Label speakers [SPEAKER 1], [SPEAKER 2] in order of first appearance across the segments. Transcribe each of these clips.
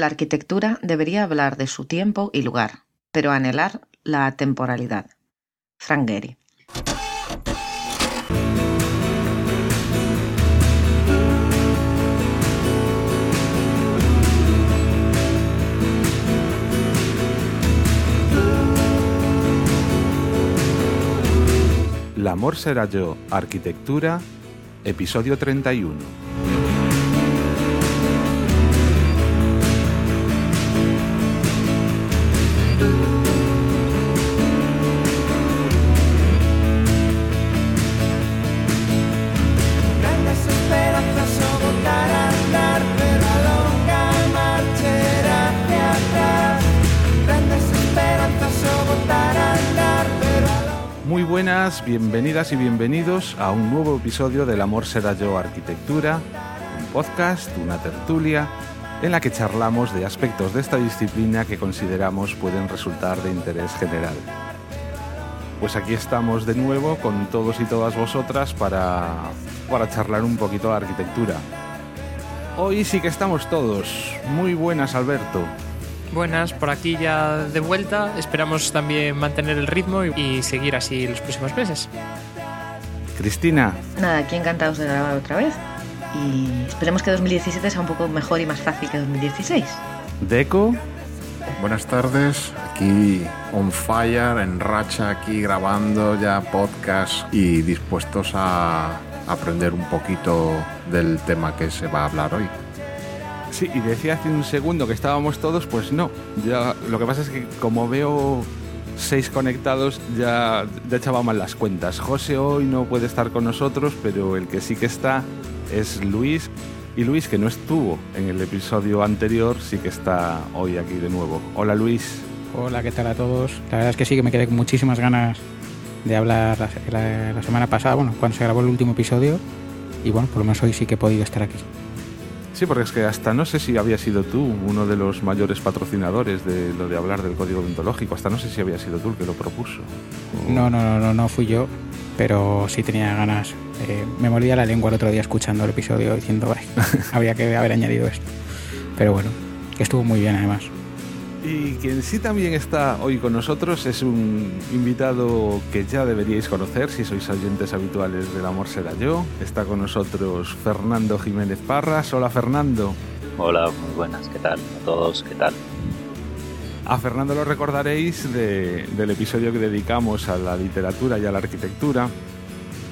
[SPEAKER 1] La arquitectura debería hablar de su tiempo y lugar, pero anhelar la temporalidad. Frank.
[SPEAKER 2] El amor será yo, arquitectura, episodio 31. Bienvenidas y bienvenidos a un nuevo episodio del Amor será yo, arquitectura, un podcast, una tertulia, en la que charlamos de aspectos de esta disciplina que consideramos pueden resultar de interés general. Pues aquí estamos de nuevo con todos y todas vosotras para, para charlar un poquito de arquitectura. Hoy sí que estamos todos. Muy buenas, Alberto.
[SPEAKER 3] Buenas, por aquí ya de vuelta. Esperamos también mantener el ritmo y, y seguir así los próximos meses.
[SPEAKER 2] Cristina,
[SPEAKER 1] Nada, aquí encantados de grabar otra vez. Y esperemos que 2017 sea un poco mejor y más fácil que 2016.
[SPEAKER 2] Deco,
[SPEAKER 4] Buenas tardes, aquí on fire, en racha, aquí grabando ya podcast y dispuestos a aprender un poquito del tema que se va a hablar hoy.
[SPEAKER 2] Sí, y decía hace un segundo que estábamos todos, pues no. Ya, lo que pasa es que como veo seis conectados, ya, ya echaba mal las cuentas. José hoy no puede estar con nosotros, pero el que sí que está es Luis. Y Luis, que no estuvo en el episodio anterior, sí que está hoy aquí de nuevo. Hola Luis.
[SPEAKER 5] Hola, ¿qué tal a todos? La verdad es que sí, que me quedé con muchísimas ganas de hablar la, la- semana pasada, bueno, cuando se grabó el último episodio. Y bueno, por lo menos hoy sí que he podido estar aquí.
[SPEAKER 2] Sí, porque es que hasta no sé si había sido tú uno de los mayores patrocinadores de lo de hablar del código deontológico. Hasta no sé si había sido tú el que lo propuso. O-
[SPEAKER 5] No, no, no, no, no fui yo, pero sí tenía ganas. Eh, me mordía la lengua el otro día escuchando el episodio diciendo, "Ay, habría que haber añadido esto. Pero bueno, estuvo muy bien además.
[SPEAKER 2] Y quien sí también está hoy con nosotros es un invitado que ya deberíais conocer si sois oyentes habituales del Amor Será Yo. Está con nosotros Fernando Jiménez Parras. Hola Fernando.
[SPEAKER 6] Hola, muy buenas, ¿qué tal? A todos, ¿qué tal?
[SPEAKER 2] A Fernando lo recordaréis de- del episodio que dedicamos a la literatura y a la arquitectura.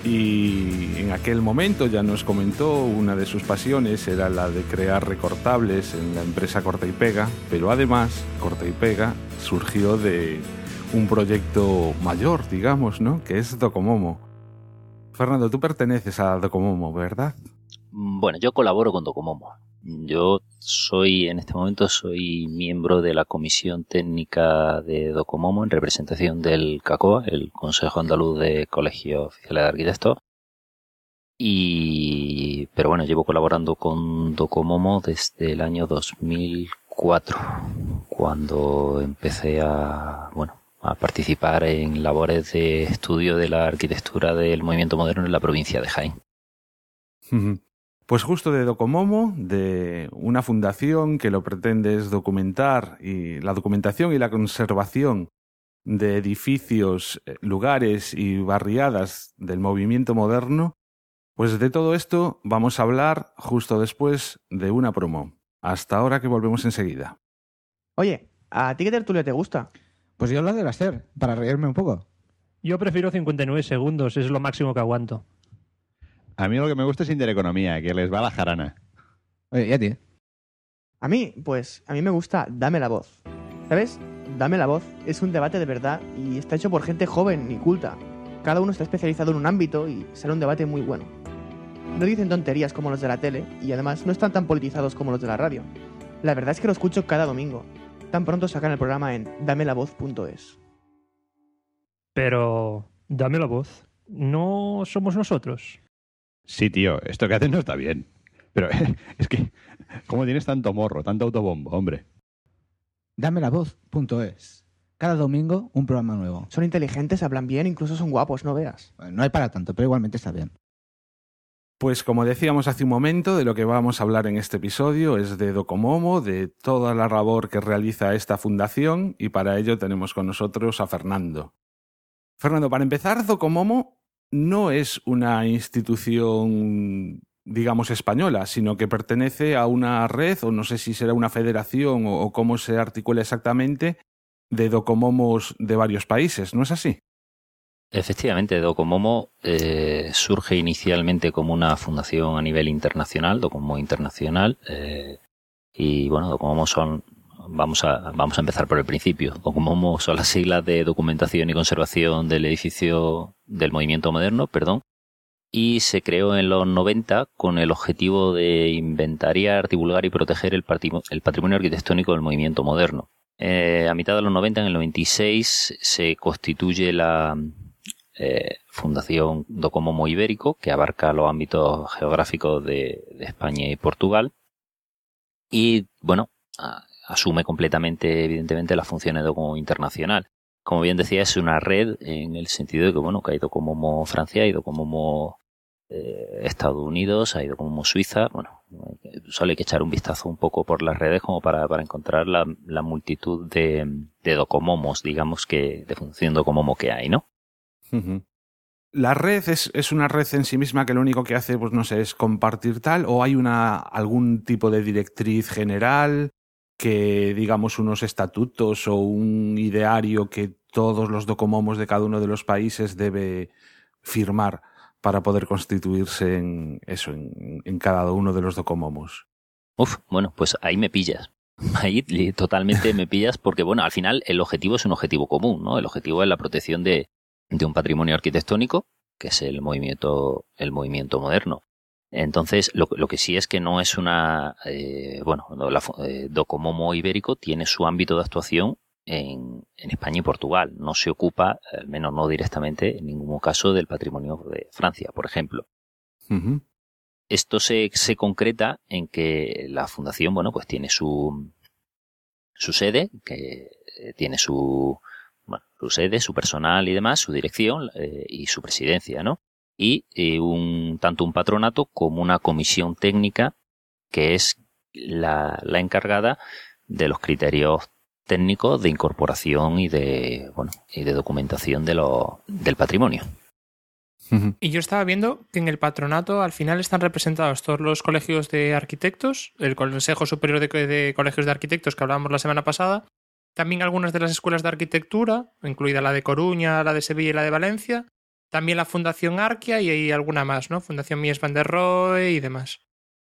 [SPEAKER 2] Y en aquel momento ya nos comentó una de sus pasiones era la de crear recortables en la empresa Corta y Pega, pero además Corta y Pega surgió de un proyecto mayor, digamos, ¿no? Que es Docomomo. Fernando, tú perteneces a Docomomo, ¿verdad?
[SPEAKER 6] Bueno, yo colaboro con Docomomo. Yo soy, en este momento, soy miembro de la comisión técnica de Docomomo en representación del CACOA, el Consejo Andaluz de Colegios Oficiales de Arquitectos. Y, pero bueno, llevo colaborando con Docomomo desde el año 2004, cuando empecé a, bueno, a participar en labores de estudio de la arquitectura del movimiento moderno en la provincia de Jaén.
[SPEAKER 2] Pues justo de Docomomo, de una fundación que lo pretende es documentar y la documentación y la conservación de edificios, eh, lugares y barriadas del movimiento moderno, pues de todo esto vamos a hablar justo después de una promo. Hasta ahora que volvemos enseguida.
[SPEAKER 7] Oye, ¿a ti qué tertulia te gusta?
[SPEAKER 5] Pues yo lo debo hacer, para reírme un poco.
[SPEAKER 8] Yo prefiero 59 segundos, es lo máximo que aguanto.
[SPEAKER 9] A mí lo que me gusta es Intereconomía, que les va la jarana.
[SPEAKER 5] Oye, ¿y a ti?
[SPEAKER 7] A mí, pues, a mí me gusta Dame la voz. ¿Sabes? Dame la voz es un debate de verdad y está hecho por gente joven y culta. Cada uno está especializado en un ámbito y será un debate muy bueno. No dicen tonterías como los de la tele y además no están tan politizados como los de la radio. La verdad es que lo escucho cada domingo. Tan pronto sacan el programa en damelavoz.es.
[SPEAKER 8] Pero dame la voz. No somos nosotros.
[SPEAKER 9] Sí, tío, esto que haces no está bien. Pero es que, ¿cómo tienes tanto morro, tanto autobombo, hombre?
[SPEAKER 5] Dame la voz.es. Cada domingo un programa nuevo.
[SPEAKER 7] Son inteligentes, hablan bien, incluso son guapos, no veas.
[SPEAKER 5] No hay para tanto, pero igualmente está bien.
[SPEAKER 2] Pues como decíamos hace un momento, de lo que vamos a hablar en este episodio es de Docomomo, de toda la labor que realiza esta fundación y para ello tenemos con nosotros a Fernando. Fernando, para empezar, Docomomo no es una institución, digamos, española, sino que pertenece a una red, o no sé si será una federación o, cómo se articula exactamente, de Docomomos de varios países, ¿no es así?
[SPEAKER 6] Efectivamente, Docomomo eh, surge inicialmente como una fundación a nivel internacional, Docomomo Internacional, eh, y bueno, Docomomo son, vamos a, vamos a empezar por el principio, Docomomo son las siglas de documentación y conservación del edificio del movimiento moderno, perdón, y se creó en los 90 con el objetivo de inventariar, divulgar y proteger el, el patrimonio arquitectónico del movimiento moderno. Eh, a mitad de los 90, en el 96, se constituye la, eh, Fundación Docomomo Ibérico, que abarca los ámbitos geográficos de, España y Portugal. Y, bueno, asume completamente, evidentemente, las funciones de Docomomo Internacional. Como bien decía, es una red en el sentido de que, bueno, que ha ido como Francia, ha ido como eh, Estados Unidos, ha ido como Suiza. Bueno, solo hay que echar un vistazo un poco por las redes como para, para encontrar la, la multitud de, de docomomos, digamos, que, de función docomomo que hay, ¿no?
[SPEAKER 2] ¿La red es, es, una red en sí misma que lo único que hace, pues no sé, es compartir tal? ¿O hay una, algún tipo de directriz general que, digamos, unos estatutos o un ideario que todos los docomomos de cada uno de los países debe firmar para poder constituirse en eso, en, cada uno de los docomomos?
[SPEAKER 6] Uf, bueno, pues ahí me pillas. Ahí totalmente me pillas porque, bueno, al final el objetivo es un objetivo común, ¿no? El objetivo es la protección de, de un patrimonio arquitectónico, que es el movimiento, el movimiento moderno. Entonces, lo, lo que sí es que no es una, eh, bueno, la, eh, Docomomo Ibérico tiene su ámbito de actuación en, en, España y Portugal. No se ocupa, al menos no directamente, en ningún caso del patrimonio de Francia, por ejemplo.
[SPEAKER 2] Uh -huh.
[SPEAKER 6] Esto se, se concreta en que la fundación, bueno, pues tiene su, su sede, que tiene su, bueno, su sede, su personal y demás, su dirección eh, y su presidencia, ¿no? Y eh, un, tanto un patronato como una comisión técnica que es la, la encargada de los criterios técnicos de incorporación y de, bueno, y de documentación de lo, del patrimonio.
[SPEAKER 3] Y yo estaba viendo que en el patronato al final están representados todos los colegios de arquitectos, el Consejo Superior de, de Colegios de Arquitectos que hablábamos la semana pasada, también algunas de las escuelas de arquitectura, incluida la de Coruña, la de Sevilla y la de Valencia, también la Fundación Arquia y hay alguna más, ¿no? Fundación Mies van der Rohe y demás.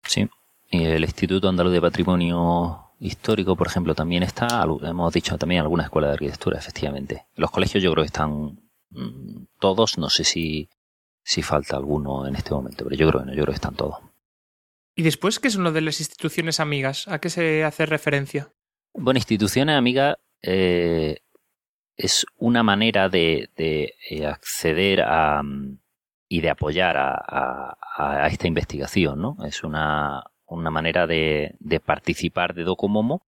[SPEAKER 6] Sí, y el Instituto Andaluz de Patrimonio Histórico, por ejemplo, también está, hemos dicho también alguna escuela de arquitectura, efectivamente. Los colegios yo creo que están mmm, todos, no sé si, si falta alguno en este momento, pero yo creo que no, yo creo que están todos.
[SPEAKER 3] ¿Y después qué son lo de las instituciones amigas? ¿A qué se hace referencia?
[SPEAKER 6] Bueno, instituciones amigas eh, es una manera de, de acceder a y de apoyar a, a, a, esta investigación, ¿no? Es una, una manera de, de, participar de Docomomo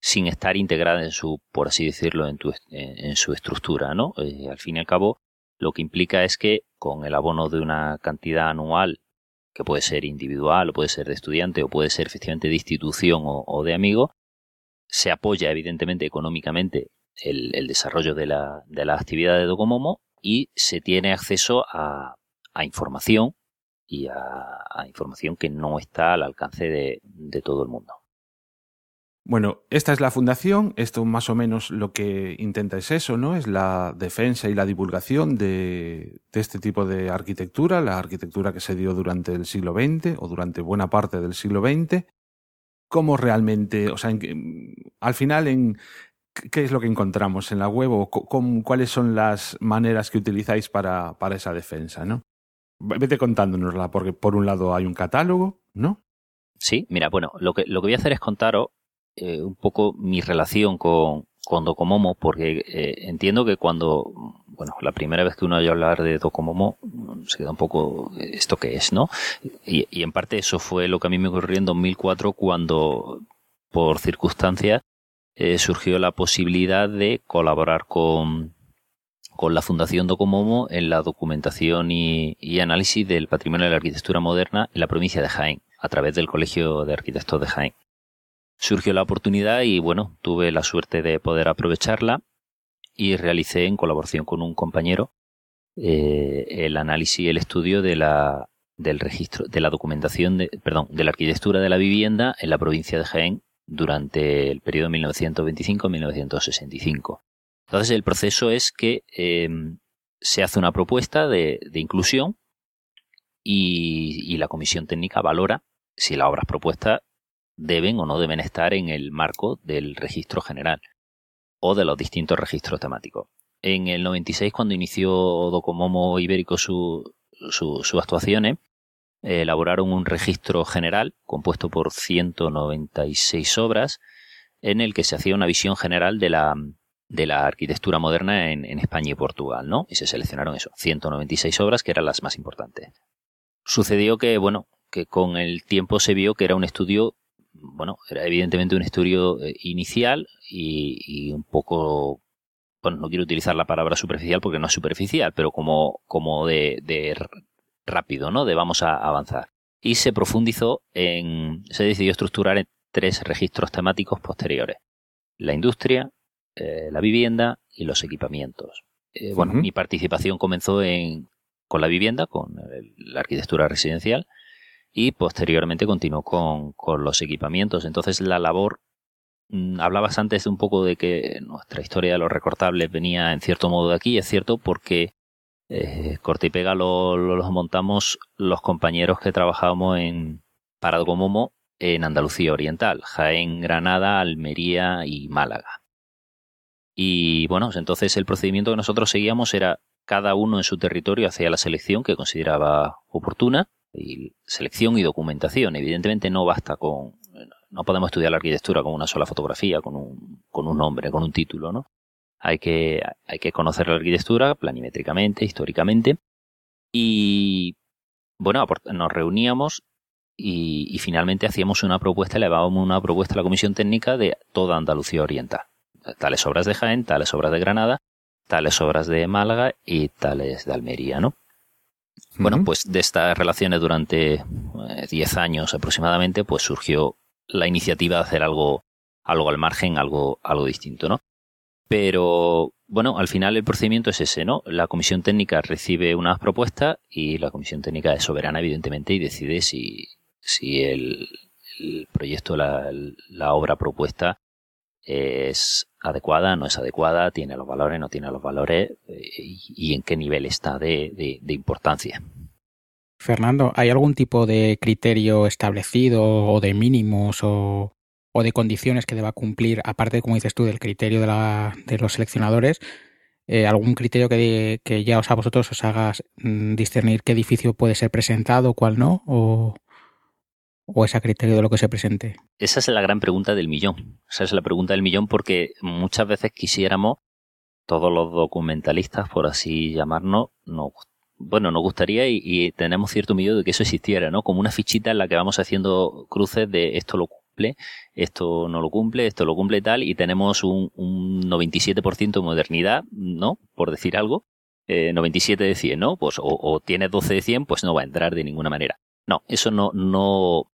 [SPEAKER 6] sin estar integrada en su, por así decirlo, en, tu, en su estructura, ¿no? Eh, al fin y al cabo, lo que implica es que con el abono de una cantidad anual que puede ser individual o puede ser de estudiante o puede ser efectivamente de institución o de amigo, se apoya evidentemente económicamente el, el desarrollo de la, de la, actividad de Docomomo y se tiene acceso a, a información y a, información que no está al alcance de, de, todo el mundo.
[SPEAKER 2] Bueno, esta es la fundación, esto más o menos lo que intenta es eso, ¿no? Es la defensa y la divulgación de, de este tipo de arquitectura, la arquitectura que se dio durante el siglo XX o durante buena parte del siglo XX cómo realmente, o sea, en, al final, en, ¿qué es lo que encontramos en la web o con, cuáles son las maneras que utilizáis para, para esa defensa, ¿no? Vete contándonosla, porque por un lado hay un catálogo, ¿no?
[SPEAKER 6] Sí, mira, bueno, lo que, lo que voy a hacer es contaros eh, un poco mi relación con, con Docomomo, porque eh, entiendo que cuando, bueno, la primera vez que uno oye hablar de Docomomo, se queda un poco, ¿esto qué es, no? Y, y en parte eso fue lo que a mí me ocurrió en 2004 cuando, por circunstancias, eh, surgió la posibilidad de colaborar con, con la Fundación Docomomo en la documentación y, análisis del patrimonio de la arquitectura moderna en la provincia de Jaén, a través del Colegio de Arquitectos de Jaén. Surgió la oportunidad y bueno, tuve la suerte de poder aprovecharla y realicé en colaboración con un compañero eh, el análisis y el estudio de la del registro de la documentación de perdón de la arquitectura de la vivienda en la provincia de Jaén durante el periodo 1925-1965. Entonces el proceso es que eh, se hace una propuesta de, inclusión y, y, la comisión técnica valora si las obras propuestas deben o no deben estar en el marco del registro general o de los distintos registros temáticos. En el 96, cuando inició Docomomo Ibérico sus su, su actuaciones, eh, elaboraron un registro general compuesto por 196 obras en el que se hacía una visión general de la, de la arquitectura moderna en, España y Portugal, ¿no? Y se seleccionaron eso, 196 obras que eran las más importantes. Sucedió que, bueno, que con el tiempo se vio que era un estudio, bueno, era evidentemente un estudio eh, inicial y, un poco bueno, no quiero utilizar la palabra superficial porque no es superficial, pero como, como de rápido, ¿no? De vamos a avanzar. Y se profundizó en, se decidió estructurar en tres registros temáticos posteriores. La industria, eh, la vivienda y los equipamientos. Eh, bueno, uh -huh. mi participación comenzó en, con la vivienda, con el, la arquitectura residencial, y posteriormente continuó con, con los equipamientos. Entonces la labor mm, hablabas antes un poco de que nuestra historia de los recortables venía en cierto modo de aquí, es cierto, porque eh, corte y pega lo, lo, los montamos los compañeros que trabajábamos en Paradomomo en Andalucía Oriental, Jaén, Granada, Almería y Málaga. Y bueno, entonces el procedimiento que nosotros seguíamos era cada uno en su territorio hacía la selección que consideraba oportuna, y selección y documentación. Evidentemente no basta con, no podemos estudiar la arquitectura con una sola fotografía, con un, con un nombre, con un título, ¿no? Hay que, hay que conocer la arquitectura planimétricamente, históricamente. Y bueno, nos reuníamos y, y, finalmente hacíamos una propuesta, elevábamos una propuesta a la Comisión Técnica de toda Andalucía Oriental. Tales obras de Jaén, tales obras de Granada, tales obras de Málaga y tales de Almería, ¿no? Bueno, pues de estas relaciones durante 10 eh, años aproximadamente, pues surgió la iniciativa de hacer algo, algo al margen, algo, algo distinto, ¿no? Pero bueno, al final el procedimiento es ese, ¿no? La comisión técnica recibe unas propuestas y la comisión técnica es soberana, evidentemente, y decide si, si el, proyecto, la, la obra propuesta es adecuada, no es adecuada, tiene los valores, no tiene los valores eh, y, y, en qué nivel está de, de, de, importancia.
[SPEAKER 5] Fernando, ¿hay algún tipo de criterio establecido o de mínimos o, o de condiciones que deba cumplir, aparte, como dices tú, del criterio de, la, de los seleccionadores? Eh, ¿Algún criterio que, que, ya os a vosotros os haga mm, discernir qué edificio puede ser presentado, cuál no? ¿O, o es criterio de lo que se presente?
[SPEAKER 6] Esa es la gran pregunta del millón. Esa es la pregunta del millón porque muchas veces quisiéramos, todos los documentalistas, por así llamarnos, nos, bueno, nos gustaría y, y, tenemos cierto miedo de que eso existiera, ¿no? Como una fichita en la que vamos haciendo cruces de esto lo esto no lo cumple, esto lo cumple tal, y tenemos un, un 97% de modernidad, ¿no? Por decir algo. Eh, 97 de 100, ¿no? Pues o, o tienes 12 de 100, pues no va a entrar de ninguna manera. No, eso no, no,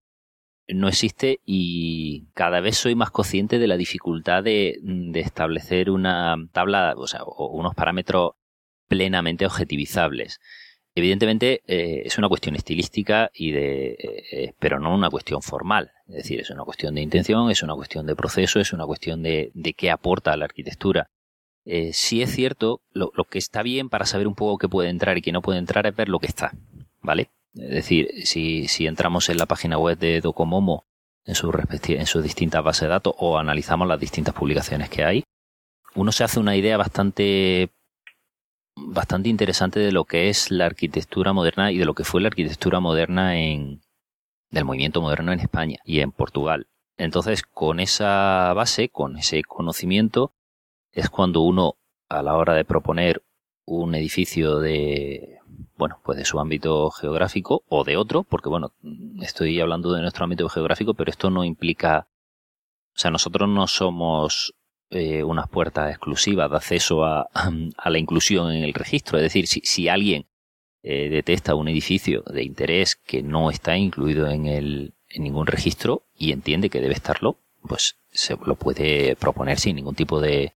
[SPEAKER 6] no existe y cada vez soy más consciente de la dificultad de, de establecer una tabla, o sea, o unos parámetros plenamente objetivizables. Evidentemente eh, es una cuestión estilística y de, eh, pero no una cuestión formal. Es decir, es una cuestión de intención, es una cuestión de proceso, es una cuestión de, qué aporta a la arquitectura. Eh, sí es cierto, lo, que está bien para saber un poco qué puede entrar y qué no puede entrar es ver lo que está, ¿vale? Es decir, si, si entramos en la página web de Docomomo en sus en sus distintas bases de datos o analizamos las distintas publicaciones que hay, uno se hace una idea bastante bastante interesante de lo que es la arquitectura moderna y de lo que fue la arquitectura moderna en del movimiento moderno en España y en Portugal. Entonces, con esa base, con ese conocimiento, es cuando uno, a la hora de proponer un edificio de, bueno, pues de su ámbito geográfico o de otro, porque bueno, estoy hablando de nuestro ámbito geográfico, pero esto no implica, o sea, nosotros no somos eh, unas puertas exclusivas de acceso a, a, la inclusión en el registro. Es decir, si, si alguien eh, detecta un edificio de interés que no está incluido en, el, en ningún registro y entiende que debe estarlo, pues se lo puede proponer sin ningún tipo de,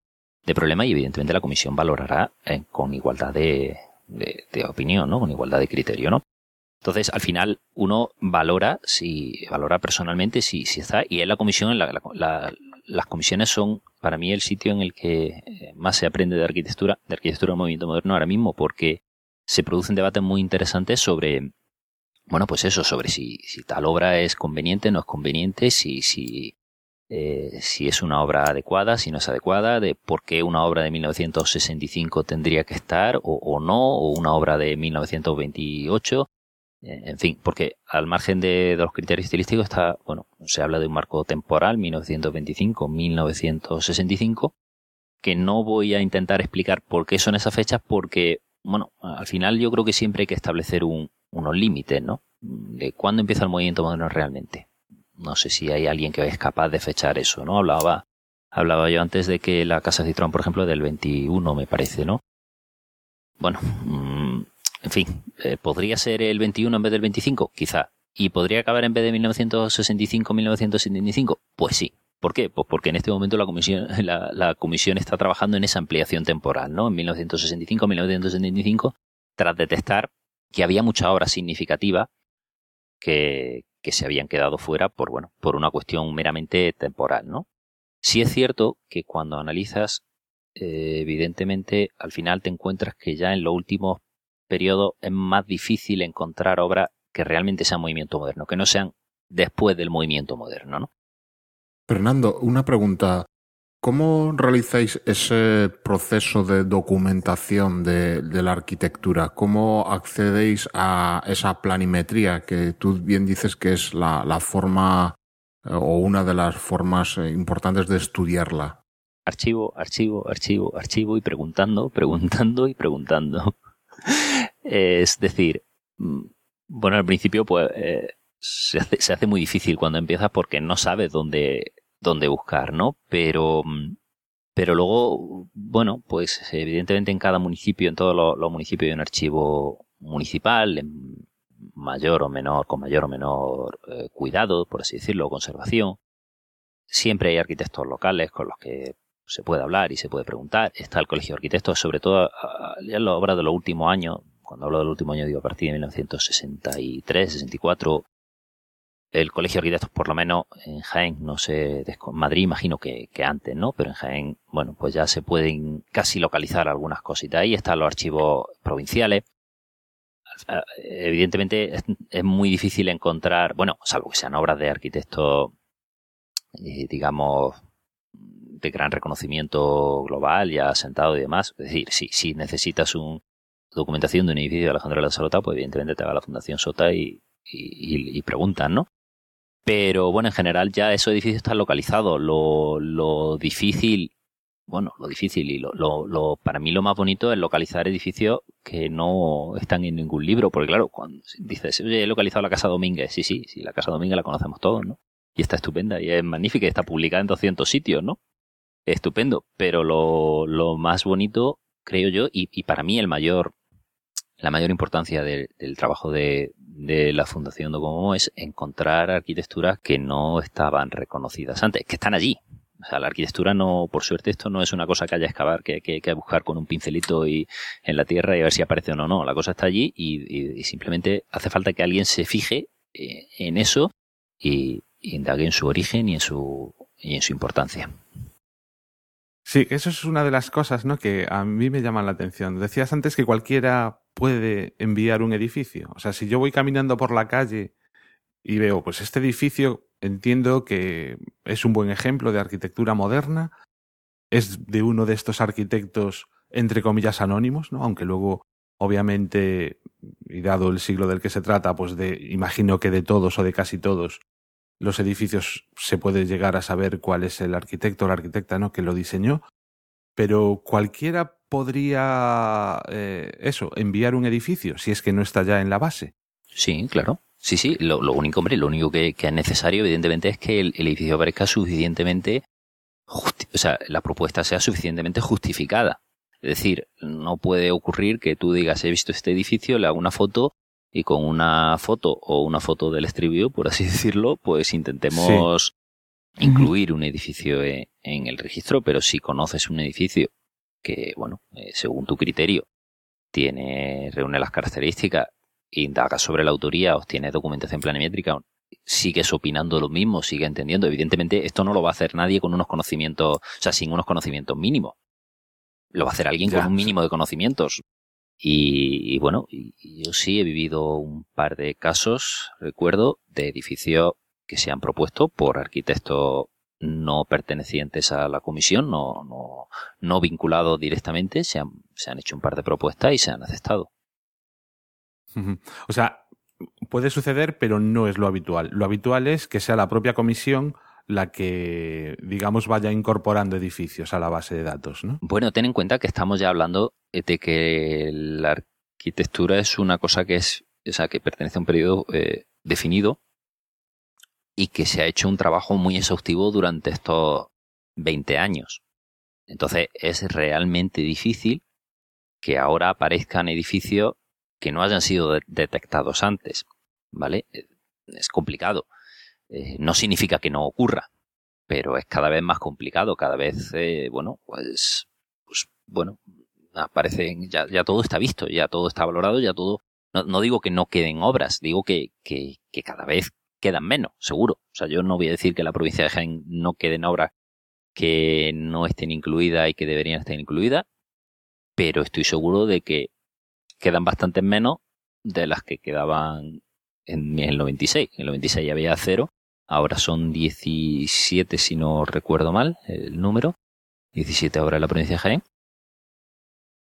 [SPEAKER 6] problema y evidentemente la comisión valorará eh, con igualdad de, de, opinión, ¿no? Con igualdad de criterio, ¿no? Entonces, al final, uno valora si, valora personalmente si, si está, y en la comisión, la, la, las comisiones son para mí el sitio en el que eh, más se aprende de arquitectura, de arquitectura del movimiento moderno ahora mismo, porque se producen debates muy interesantes sobre, bueno, pues eso, sobre si, si tal obra es conveniente, no es conveniente, si, si, eh, si es una obra adecuada, si no es adecuada, de por qué una obra de 1965 tendría que estar o, o no, o una obra de 1928. Eh, en fin, porque al margen de, los criterios estilísticos está, bueno, se habla de un marco temporal, 1925-1965, que no voy a intentar explicar por qué son esas fechas, porque, bueno, al final yo creo que siempre hay que establecer un, unos límites, ¿no? De cuándo empieza el movimiento moderno realmente. No sé si hay alguien que es capaz de fechar eso, ¿no? Hablaba, hablaba yo antes de que la Casa Citrón, por ejemplo, del 21, me parece, ¿no? Bueno, mmm, en fin, eh, ¿podría ser el 21 en vez del 25? Quizá. ¿Y podría acabar en vez de 1965-1975? Pues sí. ¿Por qué? Pues porque en este momento la comisión, la, comisión está trabajando en esa ampliación temporal, ¿no? En 1965-1975, tras detectar que había mucha obra significativa que, que se habían quedado fuera por, bueno, por una cuestión meramente temporal, ¿no? Sí es cierto que cuando analizas, eh, evidentemente, al final te encuentras que ya en los últimos periodos es más difícil encontrar obras que realmente sean movimiento moderno, que no sean después del movimiento moderno, ¿no?
[SPEAKER 4] Fernando, una pregunta. ¿Cómo realizáis ese proceso de documentación de, de, la arquitectura? ¿Cómo accedéis a esa planimetría que tú bien dices que es la, la forma eh, o una de las formas eh, importantes de estudiarla?
[SPEAKER 6] Archivo, archivo, archivo, archivo y preguntando, preguntando y preguntando. Es decir, mm, bueno, al principio pues eh, se, hace, muy difícil cuando empiezas porque no sabes dónde dónde buscar, ¿no? Pero, pero luego, bueno, pues evidentemente en cada municipio, en todos los, los municipios hay un archivo municipal, en mayor o menor, con mayor o menor eh, cuidado, por así decirlo, conservación. Siempre hay arquitectos locales con los que se puede hablar y se puede preguntar. Está el Colegio de Arquitectos, sobre todo ya en la obra de los últimos años, cuando hablo del último año digo a partir de 1963, 64, el Colegio de Arquitectos, por lo menos en Jaén, no sé, Madrid imagino que, que, antes, ¿no? Pero en Jaén, bueno, pues ya se pueden casi localizar algunas cositas. Ahí están los archivos provinciales. Evidentemente es, es muy difícil encontrar, bueno, salvo que sean obras de arquitectos, eh, digamos, de gran reconocimiento global, ya asentado y demás. Es decir, si, si necesitas un documentación de un edificio de Alejandro de la pues evidentemente te va a la Fundación Sota y, y, y, preguntan, ¿no? Pero bueno, en general ya esos edificios están localizados. Lo, lo difícil, bueno, lo difícil y lo, lo, lo, para mí lo más bonito es localizar edificios que no están en ningún libro. Porque claro, cuando dices, oye, he localizado la Casa Domínguez. Sí, sí, sí, la Casa Domínguez la conocemos todos, ¿no? Y está estupenda y es magnífica y está publicada en 200 sitios, ¿no? Estupendo. Pero lo, más bonito, creo yo, y, y para mí el mayor, la mayor importancia de, del trabajo de, de la Fundación Docomomo es encontrar arquitecturas que no estaban reconocidas antes, que están allí. O sea, la arquitectura no, por suerte, esto no es una cosa que haya que excavar, que, que, que buscar con un pincelito y en la tierra y a ver si aparece o no. No, la cosa está allí y simplemente hace falta que alguien se fije eh, en eso y, y, indague en su origen y en su, y en su importancia.
[SPEAKER 2] Sí, eso es una de las cosas ¿no? que a mí me llaman la atención. Decías antes que cualquiera puede enviar un edificio. O sea, si yo voy caminando por la calle y veo, pues este edificio entiendo que es un buen ejemplo de arquitectura moderna, es de uno de estos arquitectos, entre comillas, anónimos, ¿no? Aunque luego, obviamente, y dado el siglo del que se trata, pues de, imagino que de todos o de casi todos los edificios se puede llegar a saber cuál es el arquitecto o la arquitecta, ¿no? Que lo diseñó. Pero cualquiera podría, eh, eso, enviar un edificio si es que no está ya en la base.
[SPEAKER 6] Sí, claro. Sí, sí. Lo, único, hombre, lo único que, es necesario, evidentemente, es que el, edificio parezca suficientemente o sea, la propuesta sea suficientemente justificada. Es decir, no puede ocurrir que tú digas, he visto este edificio, le hago una foto y con una foto o una foto del estribillo, por así decirlo, pues intentemos incluir un edificio e- en, el registro, pero si conoces un edificio que, bueno, eh, según tu criterio, tiene, reúne las características, indaga sobre la autoría, obtiene documentación planimétrica, sigues opinando lo mismo, sigue entendiendo. Evidentemente, esto no lo va a hacer nadie con unos conocimientos, o sea, sin unos conocimientos mínimos. Lo va a hacer alguien
[SPEAKER 2] Ya,
[SPEAKER 6] con un mínimo de conocimientos. Y, y bueno, y- yo sí he vivido un par de casos, recuerdo, de edificios que se han propuesto por arquitectos no pertenecientes a la comisión, no, no, no vinculados directamente, se han, se han hecho un par de propuestas y se han aceptado.
[SPEAKER 2] O sea, puede suceder, pero no es lo habitual. Lo habitual es que sea la propia comisión la que, digamos, vaya incorporando edificios a la base de datos, ¿no?
[SPEAKER 6] Bueno, ten en cuenta que estamos ya hablando eh, de que la arquitectura es una cosa que es, o sea, que pertenece a un periodo eh, definido y que se ha hecho un trabajo muy exhaustivo durante estos 20 años. Entonces es realmente difícil que ahora aparezcan edificios que no hayan sido de- detectados antes, ¿vale? Eh, Es complicado. Eh, no significa que no ocurra, pero es cada vez más complicado, cada vez, eh, bueno, pues, pues, bueno, aparecen, ya, ya todo está visto, ya todo está valorado, ya todo, no, no digo que no queden obras, digo que, que, cada vez quedan menos, seguro. O sea, yo no voy a decir que la provincia de Jaén no queden obras que no estén incluidas y que deberían estar incluidas, pero estoy seguro de que quedan bastantes menos de las que quedaban en el 96. En el 96 había cero, ahora son 17 si no recuerdo mal el número, 17 ahora en la provincia de Jaén.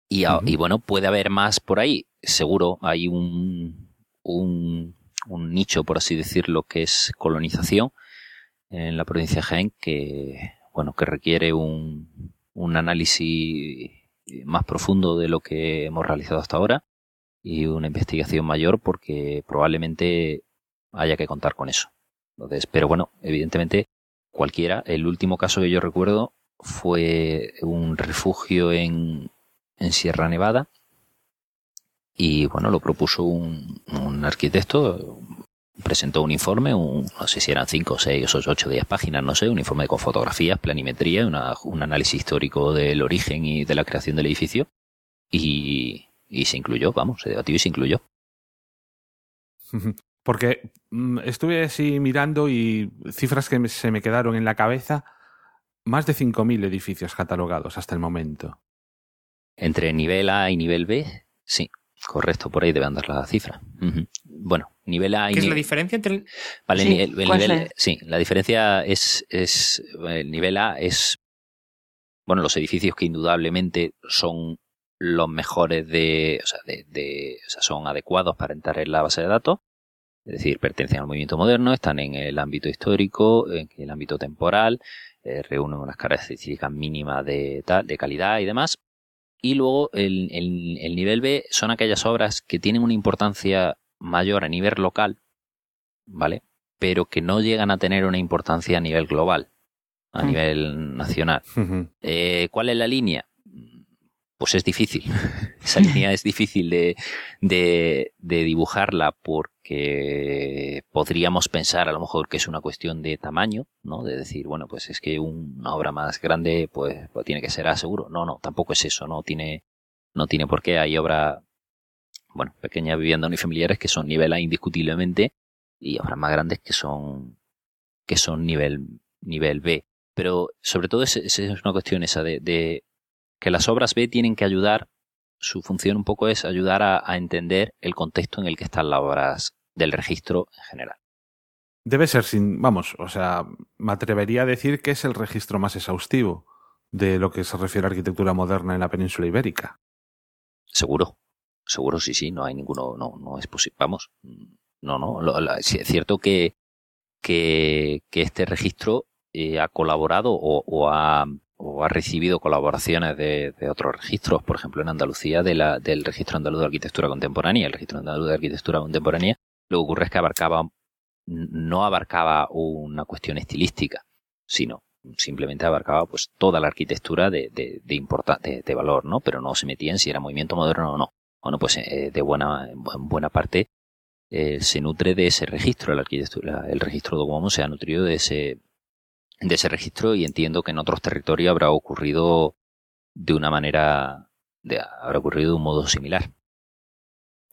[SPEAKER 6] Y, bueno, puede haber más por ahí, seguro hay un, un, un nicho, por así decirlo, que es colonización en la provincia de Jaén que, bueno, que requiere un, un análisis más profundo de lo que hemos realizado hasta ahora y una investigación mayor porque probablemente haya que contar con eso. Entonces, pero bueno, evidentemente cualquiera. El último caso que yo recuerdo fue un refugio en, en Sierra Nevada y bueno, lo propuso un, un arquitecto, presentó un informe, un, no sé si eran 5, 6 o 8, 10 páginas, no sé, un informe con fotografías, planimetría, una- un análisis histórico del origen y de la creación del edificio y, y se incluyó, vamos, se debatió y se incluyó.
[SPEAKER 2] Porque mm, estuve así mirando y cifras que se me quedaron en la cabeza, más de 5.000 edificios catalogados hasta el momento.
[SPEAKER 6] Entre nivel A y nivel B, sí, correcto, por ahí debe andar la cifra. Bueno, nivel A y
[SPEAKER 3] ¿Qué es la diferencia entre el...
[SPEAKER 6] Vale,
[SPEAKER 3] Sí,
[SPEAKER 6] el, el
[SPEAKER 3] ¿cuál
[SPEAKER 6] nivel,
[SPEAKER 3] es?
[SPEAKER 6] sí, la diferencia es, es, el nivel A es, bueno, los edificios que indudablemente son los mejores de, o sea, de, de- o sea, son adecuados para entrar en la base de datos, es decir, pertenecen al movimiento moderno, están en el ámbito histórico, en el ámbito temporal, eh, reúnen unas características mínimas de, tal, de calidad y demás. Y luego el, el- el nivel B son aquellas obras que tienen una importancia mayor a nivel local, ¿vale? Pero que no llegan a tener una importancia a nivel global, a
[SPEAKER 2] Mm.
[SPEAKER 6] nivel nacional. Eh, ¿Cuál es la línea? Pues es difícil. Esa línea es difícil de, de, de dibujarla porque podríamos pensar a lo mejor que es una cuestión de tamaño, ¿no? De decir, bueno, pues es que una obra más grande pues, pues tiene que ser A seguro. No, no, tampoco es eso, no tiene, no tiene por qué. Hay obras, bueno, pequeñas viviendas unifamiliares que son nivel A indiscutiblemente y obras más grandes que son, que son nivel, nivel B. Pero sobre todo es, es una cuestión esa de, de que las obras B tienen que ayudar, su función un poco es ayudar a, a entender el contexto en el que están las obras del registro en general.
[SPEAKER 2] Debe ser sin, vamos, o sea, me atrevería a decir que es el registro más exhaustivo de lo que se refiere a arquitectura moderna en la península ibérica.
[SPEAKER 6] Seguro, seguro sí, sí, no hay ninguno, no, no es posible, vamos, no, no, lo- la- sí, es cierto que, que, que este registro eh, ha colaborado o, o ha, o ha recibido colaboraciones de, de otros registros, por ejemplo en Andalucía de la, del registro andaluz de arquitectura contemporánea, el registro andaluz de arquitectura contemporánea, lo que ocurre es que abarcaba, no abarcaba una cuestión estilística, sino simplemente abarcaba pues toda la arquitectura de, de, de, de, de valor, ¿no? Pero no se metía en si era movimiento moderno o no. Bueno, pues eh, de buena, en bu- en buena parte eh, se nutre de ese registro, la arquitectura, el registro Docomomo se ha nutrido de ese, de ese registro y entiendo que en otros territorios habrá ocurrido de una manera, de, habrá ocurrido de un modo similar.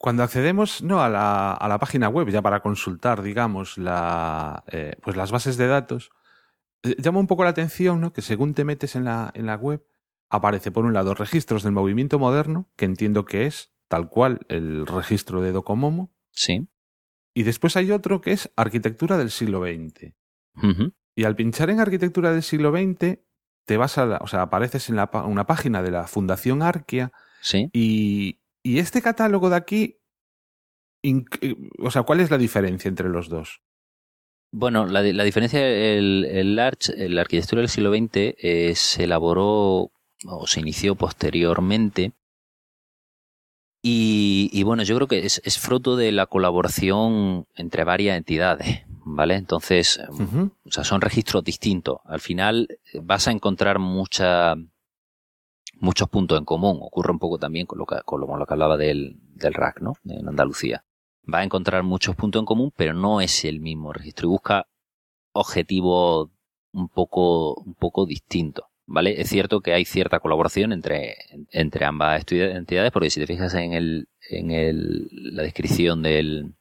[SPEAKER 2] Cuando accedemos no a la, a la página web ya para consultar, digamos, la, eh, pues las bases de datos, eh, llama un poco la atención ¿no? que según te metes en la, en la web, aparece por un lado registros del movimiento moderno, que entiendo que es tal cual el registro de Docomomo,
[SPEAKER 6] Sí.
[SPEAKER 2] y después hay otro que es arquitectura del siglo XX. Y al pinchar en arquitectura del siglo XX, te vas a la, o sea, apareces en la, una página de la Fundación Arquia
[SPEAKER 6] Sí.
[SPEAKER 2] y, y este catálogo de aquí, eh, o sea, ¿cuál es la diferencia entre los dos?
[SPEAKER 6] Bueno, la, la diferencia, el, el Arch, la arquitectura del siglo XX eh, se elaboró o se inició posteriormente y, y bueno, yo creo que es, es fruto de la colaboración entre varias entidades, ¿vale? Entonces, o sea, son registros distintos. Al final eh, vas a encontrar mucha, muchos puntos en común. Ocurre un poco también con lo que, con lo, que hablaba del, del RAC, ¿no? En Andalucía. Va a encontrar muchos puntos en común, pero no es el mismo registro y busca objetivos un poco, un poco distintos. ¿Vale? Es cierto que hay cierta colaboración entre, entre ambas entidades, porque si te fijas en el, en el, la descripción del,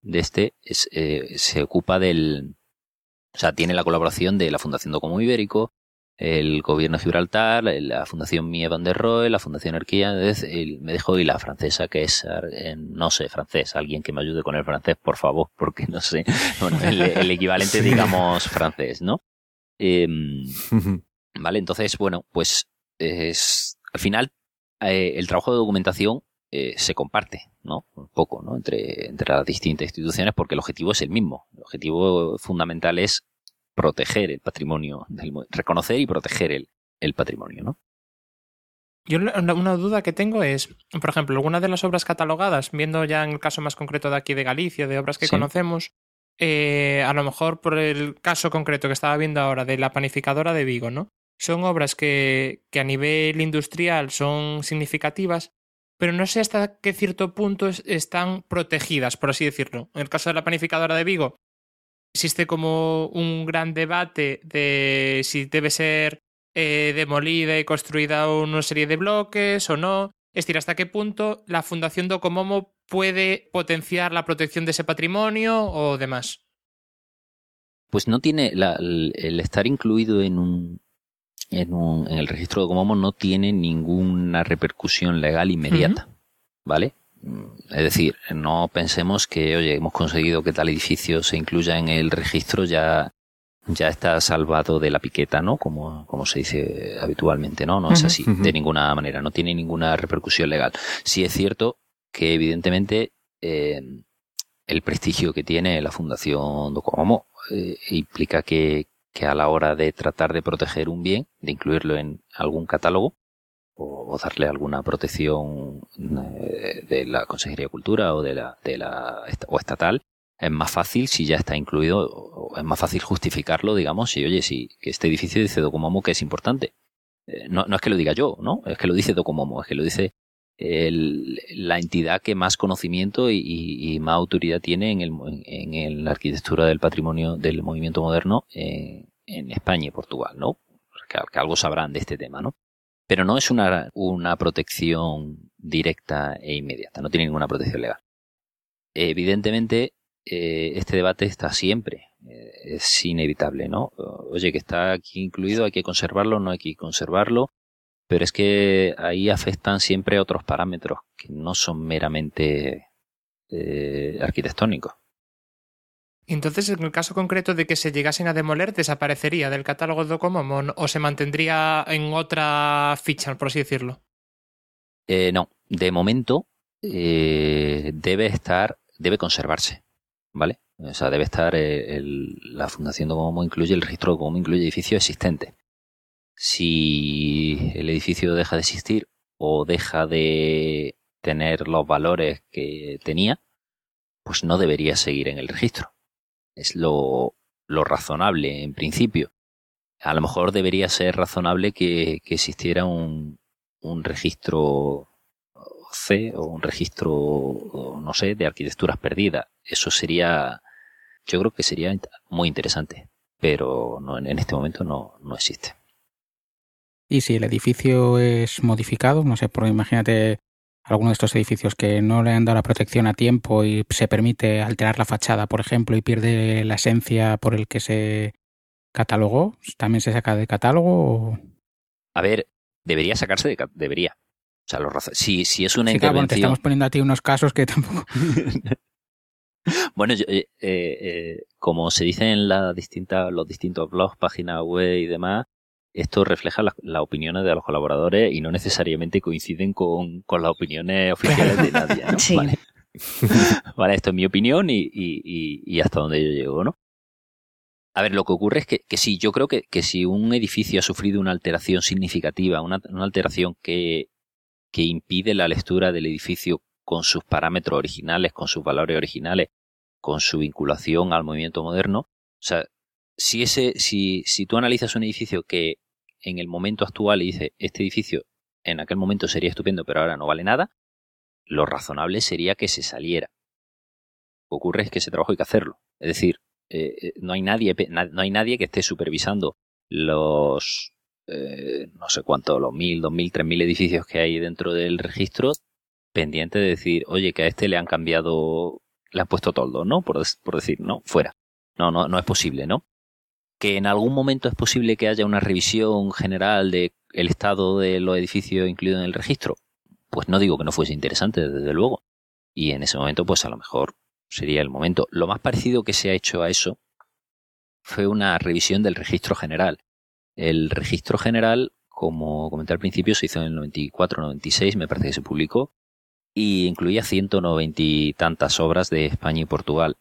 [SPEAKER 6] de este, es, eh, se ocupa del, o sea, tiene la colaboración de la Fundación Docomo Ibérico, el Gobierno de Gibraltar, la Fundación Mie van der Rohe, la Fundación Arquía, es el Medejo y la francesa, que es, eh, no sé, francés. Alguien que me ayude con el francés, por favor, porque no sé. Bueno, el, el equivalente, digamos, francés, ¿no? Em, Vale, entonces, bueno, pues es, al final eh, el trabajo de documentación eh, se comparte, ¿no? Un poco, ¿no? Entre, entre las distintas instituciones porque el objetivo es el mismo. El objetivo fundamental es proteger el patrimonio, del, reconocer y proteger el, el patrimonio, ¿no?
[SPEAKER 3] Yo una, duda que tengo es, por ejemplo, algunas de las obras catalogadas, viendo ya en el caso más concreto de aquí de Galicia, de obras que
[SPEAKER 6] Sí.
[SPEAKER 3] conocemos, eh, a lo mejor por el caso concreto que estaba viendo ahora de la panificadora de Vigo, ¿no? Son obras que, que a nivel industrial son significativas, pero no sé hasta qué cierto punto es- están protegidas, por así decirlo. En el caso de la panificadora de Vigo, existe como un gran debate de si debe ser eh, demolida y construida una serie de bloques o no. Es decir, hasta qué punto la Fundación Docomomo puede potenciar la protección de ese patrimonio o demás.
[SPEAKER 6] Pues no tiene, la- el, el estar incluido en un, en un, en el registro de Comomo no tiene ninguna repercusión legal inmediata, ¿vale? Es decir, no pensemos que, oye, hemos conseguido que tal edificio se incluya en el registro, ya, ya está salvado de la piqueta, ¿no? Como, como se dice habitualmente, ¿no? No es así, de ninguna manera, no tiene ninguna repercusión legal. Sí es cierto que evidentemente eh, el prestigio que tiene la Fundación Docomomo eh, implica que, que a la hora de tratar de proteger un bien, de incluirlo en algún catálogo o, darle alguna protección eh, de la Consejería de Cultura o de la, de la o estatal, es más fácil si ya está incluido, o es más fácil justificarlo, digamos, si oye, si que este edificio dice Docomomo que es importante. Eh, no, no es que lo diga yo, ¿no? Es que lo dice Docomomo, es que lo dice la entidad que más conocimiento y, más autoridad tiene en, el, en, la arquitectura del patrimonio del movimiento moderno en, en España y Portugal, ¿no? Que, que algo sabrán de este tema, ¿no? Pero no es una, una protección directa e inmediata, no tiene ninguna protección legal. Evidentemente, eh, este debate está siempre, eh, es inevitable, ¿no? Oye, que está aquí incluido, hay que conservarlo, no hay que conservarlo, pero es que ahí afectan siempre otros parámetros que no son meramente eh, arquitectónicos.
[SPEAKER 3] Entonces, en el caso concreto de que se llegasen a demoler, ¿desaparecería del catálogo de Docomomo o- se mantendría en otra ficha, por así decirlo?
[SPEAKER 6] Eh, no, de momento eh, debe estar, debe conservarse, ¿vale? O sea, debe estar eh, el- la Fundación Docomomo incluye el registro Docomomo incluye edificios existentes. Si el edificio deja de existir o deja de tener los valores que tenía, pues no debería seguir en el registro. Es lo, lo razonable en principio. a lo mejor debería ser razonable que, que existiera un, un registro C o un registro, no sé, de arquitecturas perdidas. Eso sería, yo creo que sería muy interesante, pero no, en este momento no, no existe.
[SPEAKER 5] Y si el edificio es modificado, no sé, por imagínate alguno de estos edificios que no le han dado la protección a tiempo y se permite alterar la fachada, por ejemplo, y pierde la esencia por el que se catalogó, ¿también se saca de catálogo? O...
[SPEAKER 6] A ver, debería sacarse de debería. O sea, los si, si es una
[SPEAKER 5] sí,
[SPEAKER 6] intervención...
[SPEAKER 5] Claro, te estamos poniendo a ti unos casos que tampoco...
[SPEAKER 6] bueno, yo, eh, eh, como se dice en la distinta, los distintos blogs, páginas web y demás, esto refleja las la opiniones de los colaboradores y no necesariamente coinciden con, con las opiniones oficiales de nadie. ¿no?
[SPEAKER 1] Sí.
[SPEAKER 6] ¿Vale? vale, esto es mi opinión y, y, y, hasta donde yo llego, ¿no? A ver, lo que ocurre es que, que sí, yo creo que, que, si un edificio ha sufrido una alteración significativa, una, una alteración que, que impide la lectura del edificio con sus parámetros originales, con sus valores originales, con su vinculación al movimiento moderno, o sea, si ese, si, si tú analizas un edificio que en el momento actual y dice este edificio en aquel momento sería estupendo, pero ahora no vale nada, lo razonable sería que se saliera. Ocurre es que ese trabajo hay que hacerlo. Es decir, eh, no hay nadie, no hay nadie que esté supervisando los eh, no sé cuánto, los mil, dos mil, tres mil edificios que hay dentro del registro, pendiente de decir, oye, que a este le han cambiado, le han puesto toldo, ¿no? Por, por decir, no, fuera. No, no, no es posible, ¿no? Que en algún momento es posible que haya una revisión general de el estado de los edificios incluidos en el registro. Pues no digo que no fuese interesante, desde luego. Y en ese momento, pues a lo mejor sería el momento. Lo más parecido que se ha hecho a eso fue una revisión del registro general. El registro general, como comenté al principio, se hizo en el 94-96, me parece que se publicó, y incluía 190 y tantas obras de España y Portugal.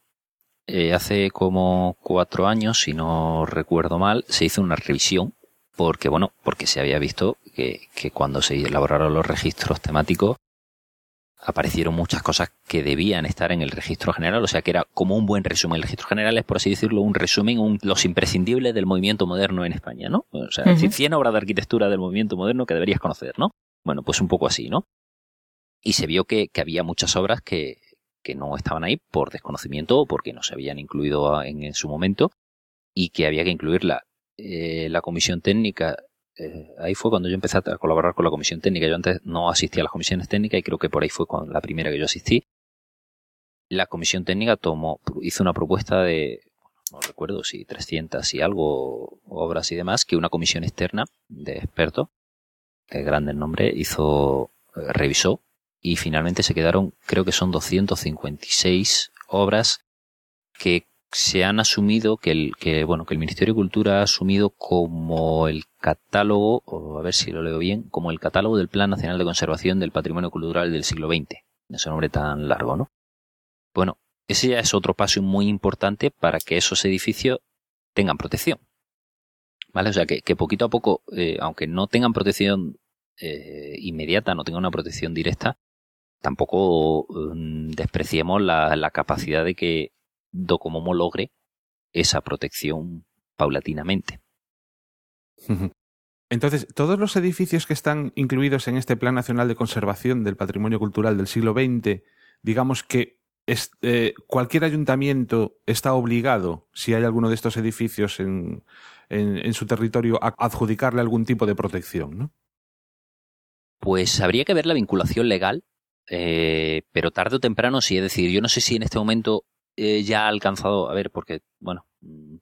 [SPEAKER 6] Eh, hace como cuatro años, si no recuerdo mal, se hizo una revisión, porque bueno, porque se había visto que, que cuando se elaboraron los registros temáticos, aparecieron muchas cosas que debían estar en el registro general, o sea que era como un buen resumen. El registro general es, por así decirlo, un resumen, un, los imprescindibles del movimiento moderno en España, ¿no? O sea, uh -huh. 100 obras de arquitectura del movimiento moderno que deberías conocer, ¿no? Bueno, pues un poco así, ¿no? Y se vio que, que había muchas obras que, que, no estaban ahí por desconocimiento o porque no se habían incluido en, su momento y que había que incluirla. Eh, la comisión técnica eh, ahí fue cuando yo empecé a colaborar con la comisión técnica. Yo antes no asistía a las comisiones técnicas y creo que por ahí fue con la primera que yo asistí. La comisión técnica tomó, hizo una propuesta de, no recuerdo si 300 y algo obras y demás, que una comisión externa de expertos, de grande el nombre, hizo, eh, revisó y finalmente se quedaron, creo que son 256 obras que se han asumido que el que bueno que el Ministerio de Cultura ha asumido como el catálogo a ver si lo leo bien como el catálogo del Plan Nacional de Conservación del Patrimonio Cultural del siglo XX ese nombre tan largo no bueno ese ya es otro paso muy importante para que esos edificios tengan protección vale o sea que, que poquito a poco eh, aunque no tengan protección eh, inmediata no tengan una protección directa tampoco um, despreciemos la, la capacidad de que Docomomo logre esa protección paulatinamente.
[SPEAKER 2] Entonces, todos los edificios que están incluidos en este Plan Nacional de Conservación del Patrimonio Cultural del siglo XX, digamos que es, eh, cualquier ayuntamiento está obligado, si hay alguno de estos edificios en, en, en su territorio, a adjudicarle algún tipo de protección, ¿no?
[SPEAKER 6] Pues habría que ver la vinculación legal, eh, pero tarde o temprano sí. Es decir, yo no sé si en este momento eh, ya ha alcanzado, a ver, porque, bueno,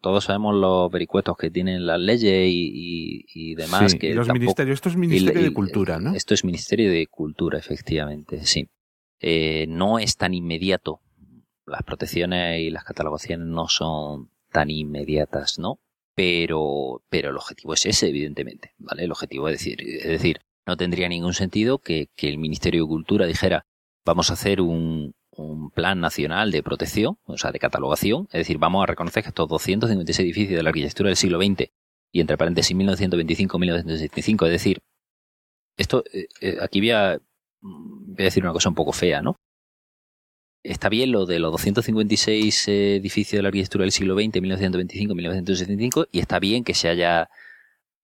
[SPEAKER 6] todos sabemos los vericuetos que tienen las leyes y, y, y demás.
[SPEAKER 2] Sí,
[SPEAKER 6] que
[SPEAKER 2] y los
[SPEAKER 6] tampoco,
[SPEAKER 2] ministerios, esto es Ministerio de Cultura, ¿no?
[SPEAKER 6] Esto es Ministerio de Cultura, efectivamente, sí. Eh, no es tan inmediato. Las protecciones y las catalogaciones no son tan inmediatas, ¿no? Pero, pero el objetivo es ese, evidentemente, ¿vale? El objetivo es decir, es decir, no tendría ningún sentido que, el Ministerio de Cultura dijera, vamos a hacer un, un plan nacional de protección, o sea, de catalogación, es decir, vamos a reconocer que estos 256 edificios de la arquitectura del siglo XX y entre paréntesis 1925-1975, es decir, esto, eh, eh, aquí voy a, voy a decir una cosa un poco fea, ¿no? Está bien lo de los 256 edificios de la arquitectura del siglo XX, 1925-1975, y está bien que se haya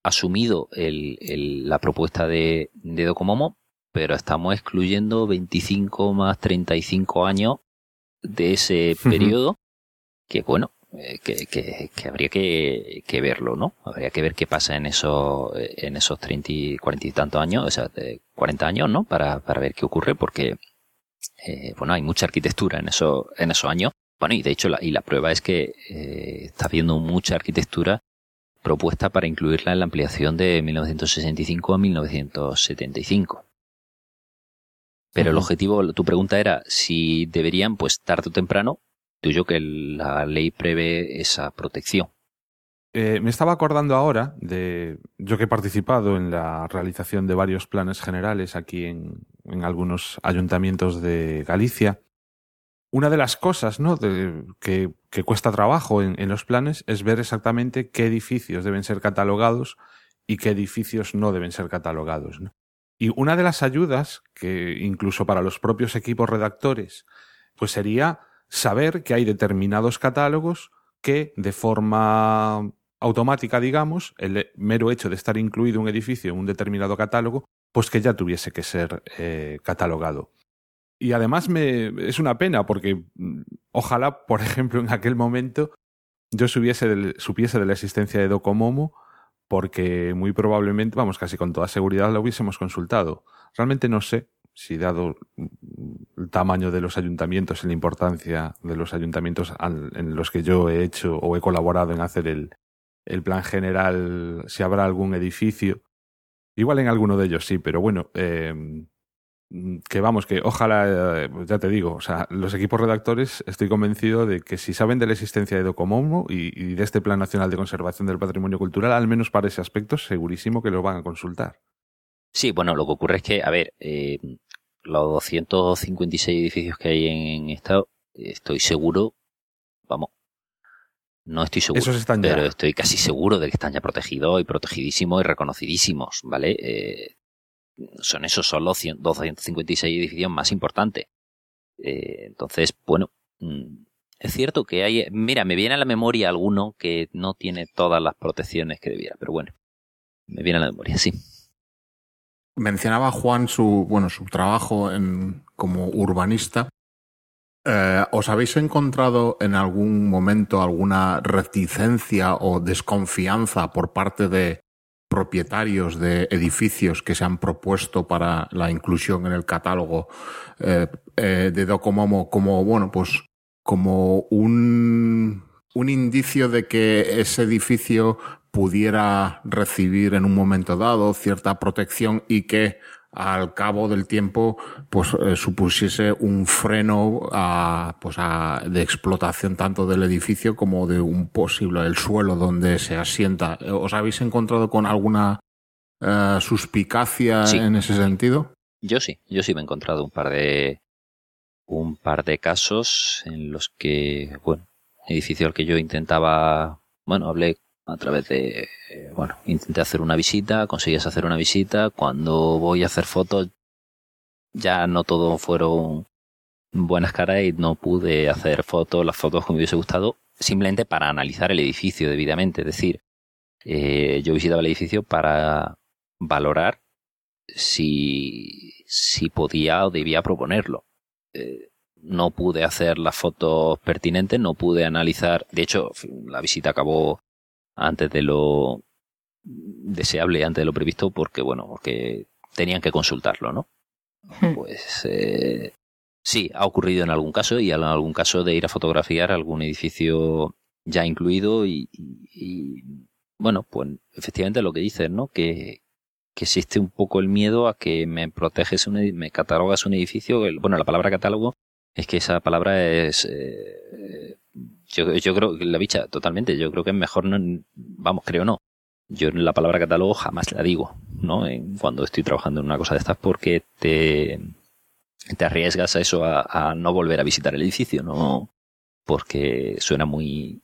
[SPEAKER 6] asumido el, el- la propuesta de, de Docomomo, pero estamos excluyendo 25 más 35 años de ese periodo, que bueno, eh, que, que- que habría que, que verlo, ¿no? Habría que ver qué pasa en esos, en esos 30 y 40 y tantos años, o sea, de 40 años, ¿no? Para, para ver qué ocurre, porque, eh, bueno, hay mucha arquitectura en esos, en esos años. Bueno, y de hecho, la, y la prueba es que eh, está habiendo mucha arquitectura propuesta para incluirla en la ampliación de 1965 a 1975. Pero el objetivo, tu pregunta era si deberían, pues tarde o temprano, tuyo que la ley prevé esa protección.
[SPEAKER 2] Eh, me estaba acordando ahora de yo que he participado en la realización de varios planes generales aquí en, en algunos ayuntamientos de Galicia. Una de las cosas ¿no? que, cuesta trabajo en, los planes es ver exactamente qué edificios deben ser catalogados y qué edificios no deben ser catalogados. Y una de las ayudas, que incluso para los propios equipos redactores, pues sería saber que hay determinados catálogos que de forma automática, digamos, el mero hecho de estar incluido un edificio en un determinado catálogo, pues que ya tuviese que ser eh, catalogado. Y además me, es una pena porque mm, ojalá, por ejemplo, en aquel momento yo supiese del- supiese de la existencia de Docomomo porque muy probablemente, vamos, casi con toda seguridad lo hubiésemos consultado. Realmente no sé si dado mm, el tamaño de los ayuntamientos y la importancia de los ayuntamientos en los que yo he hecho o he colaborado en hacer el, el plan general, si habrá algún edificio. Igual en alguno de ellos sí, pero bueno, eh, que vamos, que ojalá, eh, ya te digo, o sea, los equipos redactores estoy convencido de que si saben de la existencia de Docomomo y, y de este Plan Nacional de Conservación del Patrimonio Cultural, al menos para ese aspecto, segurísimo que lo van a consultar.
[SPEAKER 6] Sí, bueno, lo que ocurre es que, a ver, eh, los 256 edificios que hay en estado, estoy seguro, vamos, no estoy seguro,
[SPEAKER 2] Esos están ya.
[SPEAKER 6] pero estoy casi seguro de que están ya protegidos y protegidísimos y reconocidísimos, ¿vale? Eh, son esos, son los 100 256 edificios más importantes. Eh, entonces, bueno, mm, es cierto que hay, mira, me viene a la memoria alguno que no tiene todas las protecciones que debiera, pero bueno, me viene a la memoria, sí.
[SPEAKER 4] Mencionaba Juan su, bueno, su trabajo en, como urbanista. Eh, ¿Os habéis encontrado en algún momento alguna reticencia o desconfianza por parte de propietarios de edificios que se han propuesto para la inclusión en el catálogo eh, eh, de Docomomo como, bueno, pues como un, un indicio de que ese edificio pudiera recibir en un momento dado cierta protección y que al cabo del tiempo pues eh, supusiese un freno a, pues a, de explotación tanto del edificio como de un posible el suelo donde se asienta. ¿Os habéis encontrado con alguna eh, suspicacia
[SPEAKER 6] Sí.
[SPEAKER 4] en ese sentido?
[SPEAKER 6] Yo sí, yo sí me he encontrado un par de un par de casos en los que, bueno, edificio al que yo intentaba, bueno, hablé a través de, bueno, intenté hacer una visita, conseguías hacer una visita, cuando voy a hacer fotos ya no todo fueron buenas caras y no pude hacer fotos, las fotos que me hubiese gustado, simplemente para analizar el edificio debidamente, es decir, eh, yo visitaba el edificio para valorar si, si podía o debía proponerlo. Eh, no pude hacer las fotos pertinentes, no pude analizar. De hecho, la visita acabó antes de lo deseable, antes de lo previsto, porque, bueno, porque tenían que consultarlo, ¿no? Pues eh, sí, ha ocurrido en algún caso y en algún caso de ir a fotografiar algún edificio ya incluido y, y- y, bueno, pues efectivamente lo que dices, ¿no? Que, que existe un poco el miedo a que me proteges, un, me catalogas un edificio. el- bueno, la palabra catálogo es que esa palabra es. eh, yo, creo que la bicha, totalmente. Yo creo que es mejor, no, vamos, creo no. Yo la palabra catálogo jamás la digo, ¿no? En- cuando estoy trabajando en una cosa de estas, porque te, te arriesgas a eso, a, a no volver a visitar el edificio, ¿no? Porque suena muy.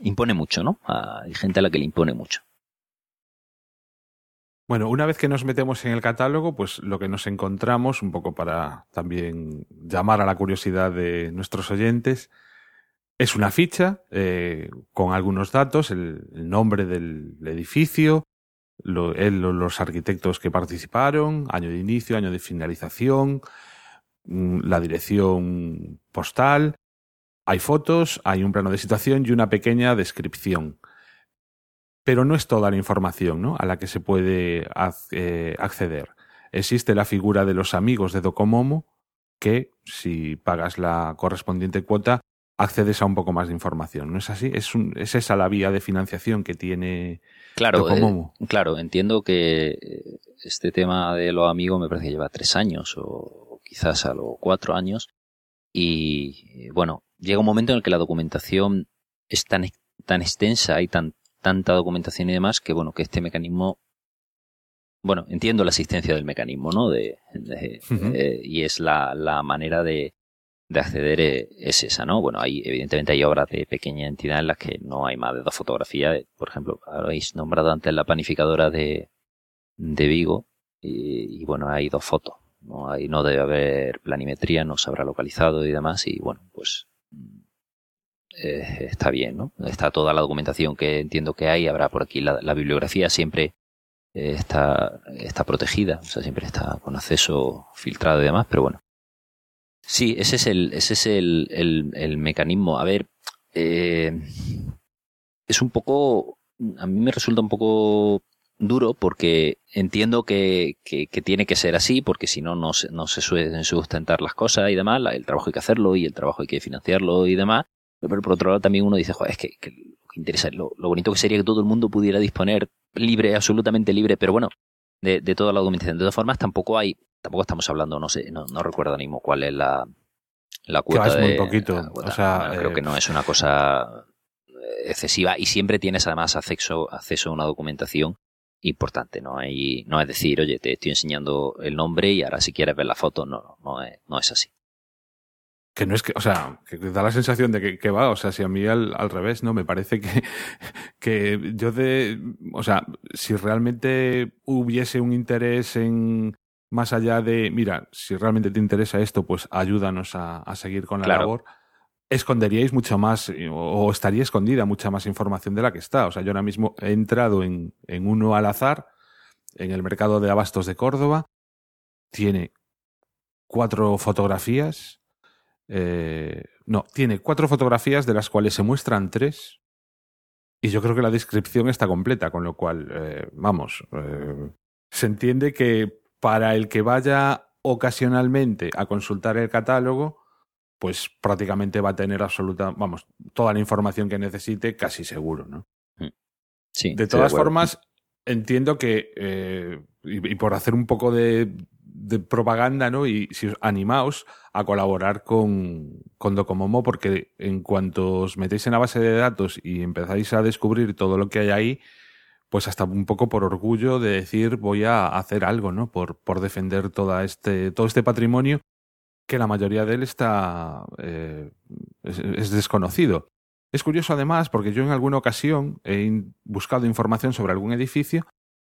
[SPEAKER 6] impone mucho, ¿no? Hay gente a la que le impone mucho.
[SPEAKER 2] Bueno, una vez que nos metemos en el catálogo, pues lo que nos encontramos, un poco para también llamar a la curiosidad de nuestros oyentes, es una ficha eh, con algunos datos, el, nombre del edificio, los arquitectos que participaron, año de inicio, año de finalización, mm, la dirección postal, hay fotos, hay un plano de situación y una pequeña descripción. Pero no es toda la información ¿no? a la que se puede eh, acceder. Existe la figura de los amigos de Docomomo, que si pagas la correspondiente cuota, accedes a un poco más de información. ¿No es así? Es, un- es esa la vía de financiación que tiene
[SPEAKER 6] Claro, eh, claro, entiendo que eh, este tema de los amigos me parece que lleva tres años o quizás a los cuatro años. Y eh, bueno, llega un momento en el que la documentación es tan, tan extensa, hay tan, tanta documentación y demás, que bueno, que este mecanismo, bueno, entiendo la existencia del mecanismo, ¿no? De, eh, y es la, la manera de, de acceder eh, es esa, ¿no? Bueno, hay, evidentemente hay obras de pequeña entidad en las que no hay más de dos fotografías. Por ejemplo, habéis nombrado antes la panificadora de, de Vigo y, bueno, hay dos fotos. No, ahí no debe haber planimetría, no se habrá localizado y demás y bueno, pues mm, eh, está bien, ¿no? Está toda la documentación que entiendo que hay, habrá por aquí la, la bibliografía siempre eh, está, está protegida, o sea, siempre está con acceso filtrado y demás, pero bueno. Sí, ese es el, ese es el, el, el mecanismo. A ver, eh, es un poco, a mí me resulta un poco duro porque entiendo que, que, que tiene que ser así, porque si no, no se, no se suelen sustentar las cosas y demás, el trabajo hay que hacerlo y el trabajo hay que financiarlo y demás. Pero por otro lado también uno dice, joder, es que, que lo que interesa, lo, lo bonito que sería que todo el mundo pudiera disponer libre, absolutamente libre, pero bueno, de, de toda la documentación. De todas formas, tampoco hay, tampoco estamos hablando, no sé, no, no recuerdo mismo cuál es la, la cuota
[SPEAKER 2] es muy
[SPEAKER 6] de-
[SPEAKER 2] poquito.
[SPEAKER 6] la cuota.
[SPEAKER 2] O sea,
[SPEAKER 6] Bueno, creo
[SPEAKER 2] eh,
[SPEAKER 6] que no es una cosa excesiva y siempre tienes además acceso, acceso a una documentación importante, no hay, no es decir, oye, te estoy enseñando el nombre y ahora si quieres ver la foto, no, no, no es, no es así.
[SPEAKER 2] que no es que, o sea, que da la sensación de que, que va, o sea, si a mí al, al revés, ¿no? Me parece que, que yo de, o sea, si realmente hubiese un interés en, más allá de, mira, si realmente te interesa esto, pues ayúdanos a, a seguir con la
[SPEAKER 6] Claro.
[SPEAKER 2] labor, esconderíais mucho más, eh, o, o estaría escondida mucha más información de la que está. O sea, yo ahora mismo he entrado en, en uno al azar, en el mercado de abastos de Córdoba, tiene cuatro fotografías, eh, no, tiene cuatro fotografías de las cuales se muestran tres. Y yo creo que la descripción está completa, con lo cual, eh, vamos, eh, se entiende que para el que vaya ocasionalmente a consultar el catálogo, pues prácticamente va a tener absoluta, vamos, toda la información que necesite, casi seguro, ¿no?
[SPEAKER 6] Sí,
[SPEAKER 2] De todas formas, entiendo que, eh, y, y por hacer un poco de, de propaganda, ¿no? Y si os animaos a colaborar con, con Docomomo, porque en cuanto os metéis en la base de datos y empezáis a descubrir todo lo que hay ahí, pues hasta un poco por orgullo de decir voy a hacer algo, ¿no? Por, por defender este, todo este patrimonio que la mayoría de él está eh, es, es desconocido. Es curioso además porque yo en alguna ocasión he buscado información sobre algún edificio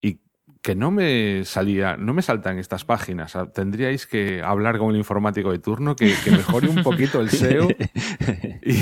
[SPEAKER 2] y que no me salía, no me saltan estas páginas. Ah, Tendríais que hablar con el informático de turno que, que mejore un poquito el SEO y,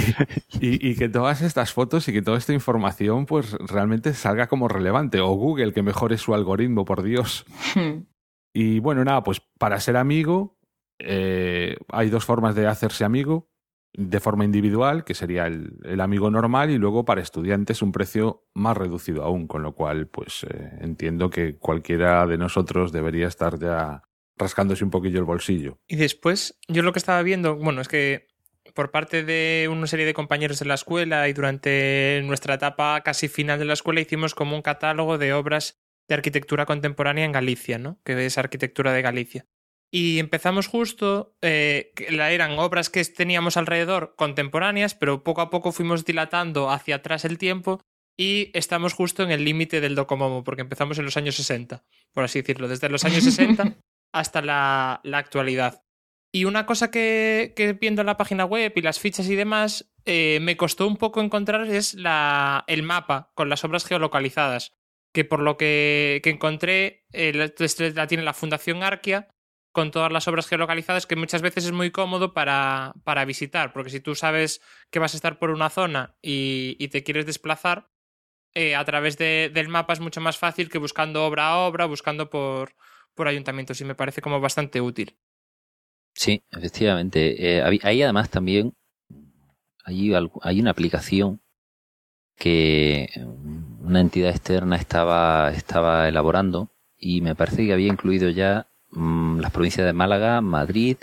[SPEAKER 2] y- y que todas estas fotos y que toda esta información pues realmente salga como relevante. O Google que mejore su algoritmo, por Dios. Y bueno, nada, pues para ser amigo eh, hay dos formas de hacerse amigo. De forma individual, que sería el, el amigo normal, y luego para estudiantes un precio más reducido aún, con lo cual pues eh, entiendo que cualquiera de nosotros debería estar ya rascándose un poquillo el bolsillo.
[SPEAKER 3] Y después, yo lo que estaba viendo, bueno, es que por parte de una serie de compañeros de la escuela y durante nuestra etapa casi final de la escuela hicimos como un catálogo de obras de arquitectura contemporánea en Galicia, ¿no? Que es arquitectura de Galicia. Y empezamos justo, eh, eran obras que teníamos alrededor contemporáneas, pero poco a poco fuimos dilatando hacia atrás el tiempo y estamos justo en el límite del Docomomo, porque empezamos en los años 60, por así decirlo, desde los años 60 hasta la, la actualidad. Y una cosa que, que viendo la página web y las fichas y demás, eh, me costó un poco encontrar es la, el mapa con las obras geolocalizadas, que por lo que, que encontré, eh, la, este la tiene la Fundación Arquia, con todas las obras geolocalizadas, que muchas veces es muy cómodo para, para visitar, porque si tú sabes que vas a estar por una zona y, te quieres desplazar, eh, a través de- del mapa es mucho más fácil que buscando obra a obra, buscando por, por ayuntamientos y me parece como bastante útil.
[SPEAKER 6] Sí, efectivamente. Eh, ahí además también hay, hay una aplicación que una entidad externa estaba, estaba elaborando y me parece que había incluido ya mm, las provincias de Málaga, Madrid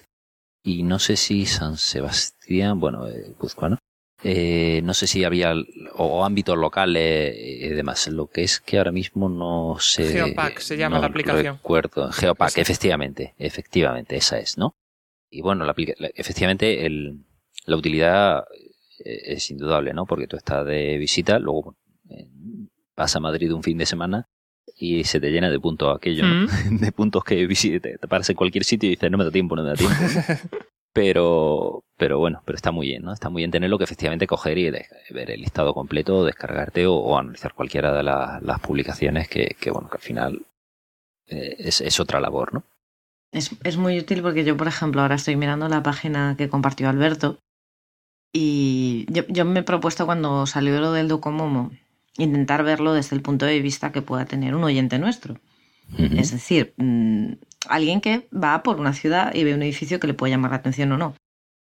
[SPEAKER 6] y no sé si San Sebastián, bueno, eh, Guipúzcoa, ¿no? Eh, no sé si había o, ámbitos locales y demás. Lo que es que ahora mismo no sé.
[SPEAKER 3] Geopack se llama
[SPEAKER 6] no
[SPEAKER 3] la aplicación.
[SPEAKER 6] Recuerdo. Geopack, efectivamente, efectivamente, esa es, ¿no? Y bueno, la efectivamente el, la utilidad eh, es indudable, ¿no? Porque tú estás de visita, luego eh, vas a Madrid un fin de semana y se te llena de puntos aquello, ¿no? de puntos que visites. Te paras en cualquier sitio y dices, no me da tiempo, no me da tiempo. pero, pero bueno, pero está muy bien, ¿no? Está muy bien tenerlo que efectivamente coger y ver el listado completo, descargarte o, o analizar cualquiera de la- las publicaciones que, que, bueno, que al final eh, es, es otra labor, ¿no?
[SPEAKER 1] Es, es muy útil porque yo, por ejemplo, ahora estoy mirando la página que compartió Alberto y yo, yo me he propuesto cuando salió lo del Docomomo intentar verlo desde el punto de vista que pueda tener un oyente nuestro. Es decir, mm, alguien que va por una ciudad y ve un edificio que le puede llamar la atención o no.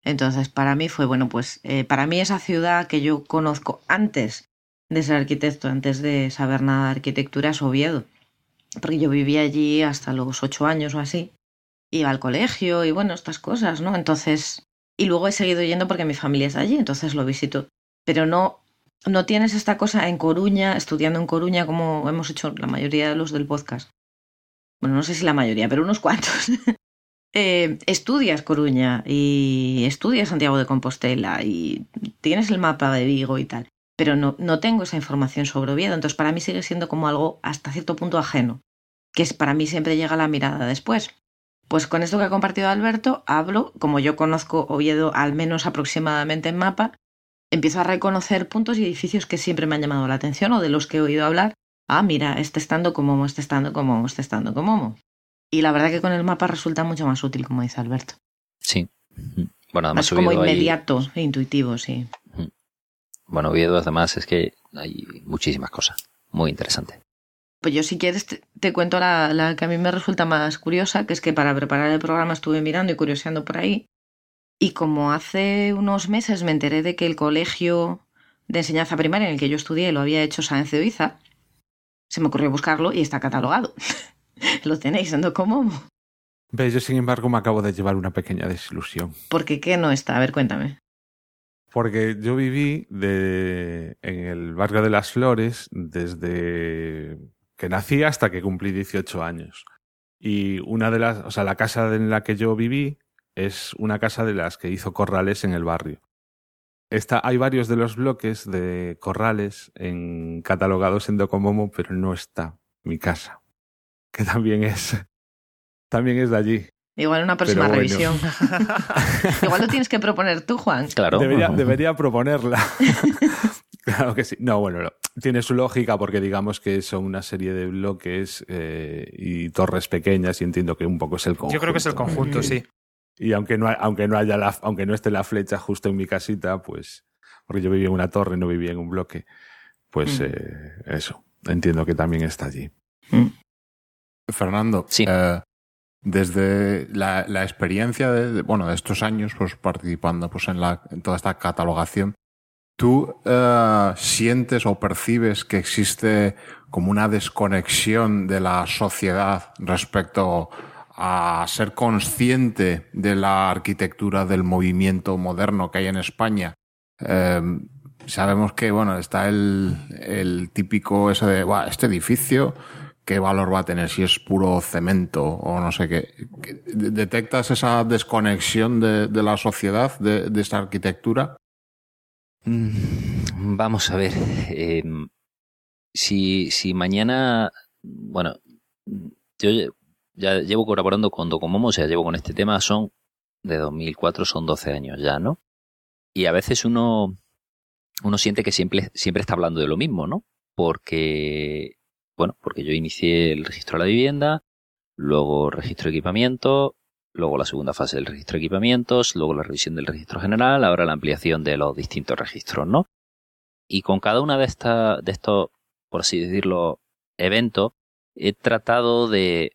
[SPEAKER 1] Entonces, para mí fue, bueno, pues eh, para mí esa ciudad que yo conozco antes de ser arquitecto, antes de saber nada de arquitectura, es Oviedo. Porque yo vivía allí hasta los ocho años o así. Iba al colegio y bueno, estas cosas, ¿no? Entonces, y luego he seguido yendo porque mi familia es allí, entonces lo visito. Pero no, no tienes esta cosa en Coruña, estudiando en Coruña, como hemos hecho la mayoría de los del podcast. Bueno, no sé si la mayoría, pero unos cuantos. Eh, estudias Coruña y estudias Santiago de Compostela y tienes el mapa de Vigo y tal, pero no, no tengo esa información sobre Oviedo, entonces para mí sigue siendo como algo hasta cierto punto ajeno, que es para mí siempre llega la mirada después. Pues con esto que ha compartido Alberto, hablo, como yo conozco Oviedo al menos aproximadamente en mapa, empiezo a reconocer puntos y edificios que siempre me han llamado la atención o de los que he oído hablar. Ah, mira, este estando como este estando como este estando como Y la verdad que con el mapa resulta mucho más útil, como dice Alberto.
[SPEAKER 6] Sí. Bueno, además
[SPEAKER 1] es como inmediato e intuitivo, sí.
[SPEAKER 6] bueno, Oviedo además es que hay muchísimas cosas muy interesantes.
[SPEAKER 1] Pues yo si quieres te, te cuento la, la que a mí me resulta más curiosa, que es que para preparar el programa estuve mirando y curioseando por ahí. Y como hace unos meses me enteré de que el colegio de enseñanza primaria en el que yo estudié lo había hecho Sáenz de Oiza, se me ocurrió buscarlo y está catalogado. lo tenéis en Docomomo.
[SPEAKER 2] Ve, yo sin embargo me acabo de llevar una pequeña desilusión.
[SPEAKER 1] ¿Por qué qué no está? A ver, cuéntame.
[SPEAKER 2] Porque yo viví de, en el barrio de las Flores desde que nací hasta que cumplí 18 años. Y una de las, o sea, la casa en la que yo viví es una casa de las que hizo corrales en el barrio. Está, hay varios de los bloques de corrales en, catalogados en Docomomo, pero no está mi casa, que también es, también es de allí.
[SPEAKER 1] Igual una próxima
[SPEAKER 2] bueno.
[SPEAKER 1] revisión. Igual lo tienes que proponer tú, Juan.
[SPEAKER 2] Debería, debería proponerla. claro que sí. No, bueno, no. tiene su lógica porque digamos que son una serie de bloques eh, y torres pequeñas y entiendo que un poco es el conjunto.
[SPEAKER 3] Yo creo que es el conjunto, sí.
[SPEAKER 2] Y aunque no, aunque no haya la, aunque no esté la flecha justo en mi casita, pues, porque yo vivía en una torre, no vivía en un bloque, pues
[SPEAKER 4] Mm.
[SPEAKER 2] eh, eso. Entiendo que también está allí.
[SPEAKER 4] Fernando, eh, desde la, la experiencia de, de- bueno, de estos años, pues participando pues, en, la, en toda esta catalogación, ¿tú eh, sientes o percibes que existe como una desconexión de la sociedad respecto a ser consciente de la arquitectura del movimiento moderno que hay en España? Eh, sabemos que, bueno, está el, el típico ese de, "Buah, este edificio, ¿qué valor va a tener si es puro cemento o no sé qué? ¿Qué- ¿Detectas esa desconexión de, de la sociedad de, esta arquitectura?
[SPEAKER 6] Mm, Vamos a ver. eh, si, si mañana. Bueno, yo ya llevo colaborando con Docomomo, o sea, llevo con este tema, son de 2004, son 12 años ya, ¿no? Y a veces uno, uno siente que siempre, siempre está hablando de lo mismo, ¿no? Porque, bueno, porque yo inicié el registro de la vivienda, luego registro de equipamiento, luego la segunda fase del registro de equipamientos, luego la revisión del registro general, ahora la ampliación de los distintos registros, ¿no? Y con cada una de estas, de estos, por así decirlo, evento, he tratado de,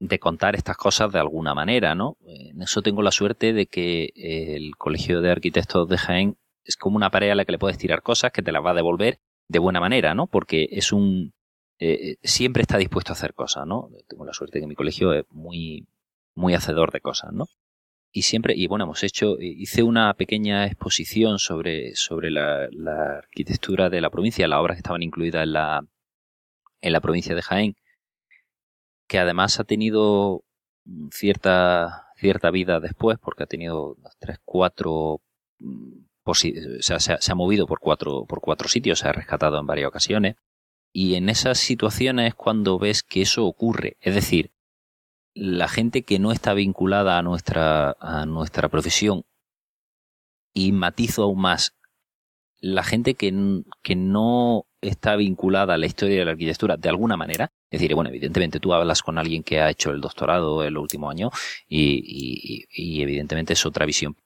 [SPEAKER 6] de contar estas cosas de alguna manera, ¿no? En eso tengo la suerte de que el Colegio de Arquitectos de Jaén es como una pared a la que le puedes tirar cosas que te las va a devolver de buena manera, ¿no? Porque es un... eh, siempre está dispuesto a hacer cosas, ¿no? Tengo la suerte de que mi colegio es muy, muy hacedor de cosas, ¿no? Y siempre, y bueno, hemos hecho, hice una pequeña exposición sobre, sobre la, la arquitectura de la provincia, las obras que estaban incluidas en la, en la provincia de Jaén, que además ha tenido cierta, cierta vida después, porque ha tenido tres, cuatro, mm, posi- o sea, se, ha, movido por cuatro, por cuatro sitios, se ha rescatado en varias ocasiones. Y en esas situaciones es cuando ves que eso ocurre. Es decir, la gente que no está vinculada a nuestra, a nuestra profesión y matizo aún más, la gente que, que no está vinculada a la historia de la arquitectura de alguna manera, es decir, bueno, evidentemente tú hablas con alguien que ha hecho el doctorado el último año y, y- y evidentemente es otra visión,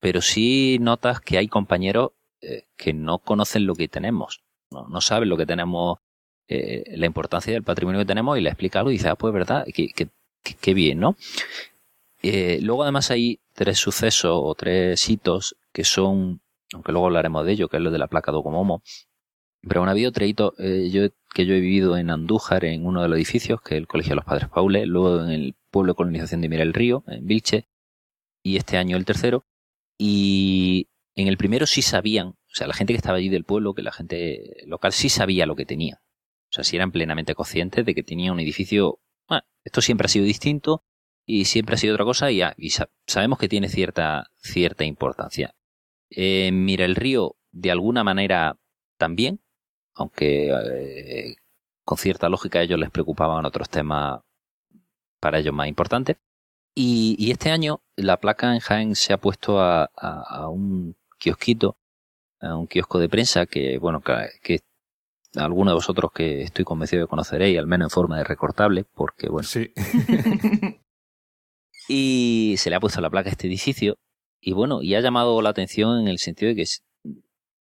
[SPEAKER 6] pero sí notas que hay compañeros eh, que no conocen lo que tenemos, no, no saben lo que tenemos, eh, la importancia del patrimonio que tenemos y le explica algo y dice, ah, pues verdad, que- que bien, ¿no? Eh, luego además hay tres sucesos o tres hitos que son, aunque luego hablaremos de ello, que es lo de la placa Docomomo, pero han habido tres hitos eh, yo, que yo he vivido en Andújar, en uno de los edificios, que es el Colegio de los Padres Paules, luego en el pueblo de colonización de Mira el Río, en Vilche, y este año el tercero. Y en el primero sí sabían, o sea, la gente que estaba allí del pueblo, que la gente local sí sabía lo que tenía. O sea, sí eran plenamente conscientes de que tenía un edificio, bueno, esto siempre ha sido distinto y siempre ha sido otra cosa y, ya- y sa- sabemos que tiene cierta, cierta importancia. Eh, Mira el Río, de alguna manera, también, aunque eh, con cierta lógica a ellos les preocupaban otros temas para ellos más importantes. Y, y este año la placa en Jaén se ha puesto a, a- a un kiosquito, a un kiosco de prensa que, bueno, que, que alguno de vosotros que estoy convencido de conoceréis, al menos en forma de recortable, porque, bueno.
[SPEAKER 2] Sí.
[SPEAKER 6] y se le ha puesto la placa a este edificio y, bueno, y ha llamado la atención en el sentido de que,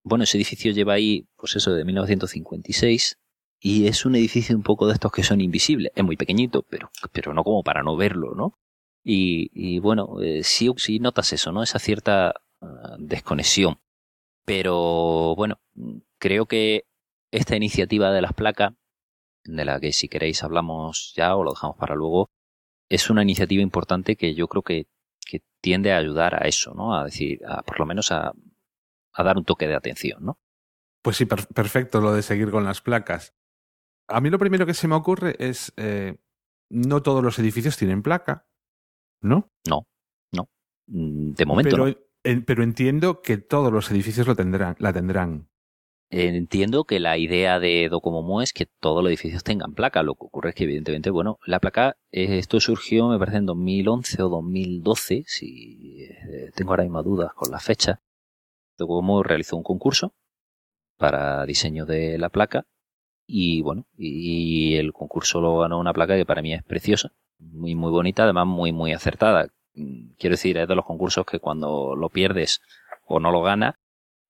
[SPEAKER 6] bueno, ese edificio lleva ahí, pues eso, de 1956 y es un edificio un poco de estos que son invisibles. Es muy pequeñito, pero, pero no como para no verlo, ¿no? Y, y bueno, eh, sí, sí notas eso, ¿no? Esa cierta ah, desconexión. Pero bueno, creo que esta iniciativa de las placas, de la que si queréis hablamos ya o lo dejamos para luego, es una iniciativa importante que yo creo que, que tiende a ayudar a eso, ¿no? A decir, a, por lo menos a, a dar un toque de atención, ¿no?
[SPEAKER 2] Pues sí, per- perfecto lo de seguir con las placas. A mí lo primero que se me ocurre es, eh, no todos los edificios tienen placa, ¿no?
[SPEAKER 6] No, no. Mm, De momento
[SPEAKER 2] pero,
[SPEAKER 6] no.
[SPEAKER 2] pero entiendo que todos los edificios lo tendrán, la tendrán.
[SPEAKER 6] Entiendo que la idea de Docomomo es que todos los edificios tengan placa. Lo que ocurre es que, evidentemente, bueno, la placa, eh, esto surgió, me parece, en 2011 o 2012, si eh, tengo ahora mismo dudas con la fecha. Docomomo realizó un concurso para diseño de la placa y, bueno, y el concurso lo ganó una placa que para mí es preciosa, muy, muy bonita, además muy, muy acertada. Quiero decir, es de los concursos que cuando lo pierdes o no lo ganas,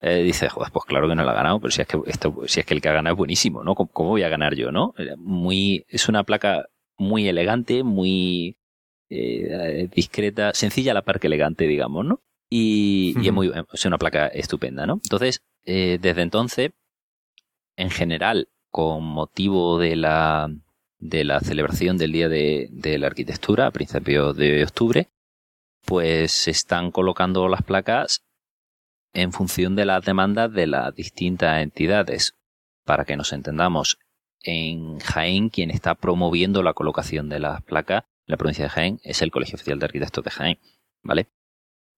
[SPEAKER 6] eh, dices, pues claro que no lo ha ganado, pero si es que esto, si es que el que ha ganado es buenísimo, ¿no? ¿Cómo, cómo voy a ganar yo, no? Eh, Muy, es una placa muy elegante, muy eh, discreta, sencilla a la par que elegante, digamos, ¿no? Y, y es muy, es una placa estupenda, ¿no? Entonces, eh, desde entonces, en general, con motivo de la, de la celebración del Día de, de la Arquitectura a principios de octubre, pues se están colocando las placas en función de las demandas de las distintas entidades. Para que nos entendamos, en Jaén quien está promoviendo la colocación de las placas en la provincia de Jaén es el Colegio Oficial de Arquitectos de Jaén, ¿vale?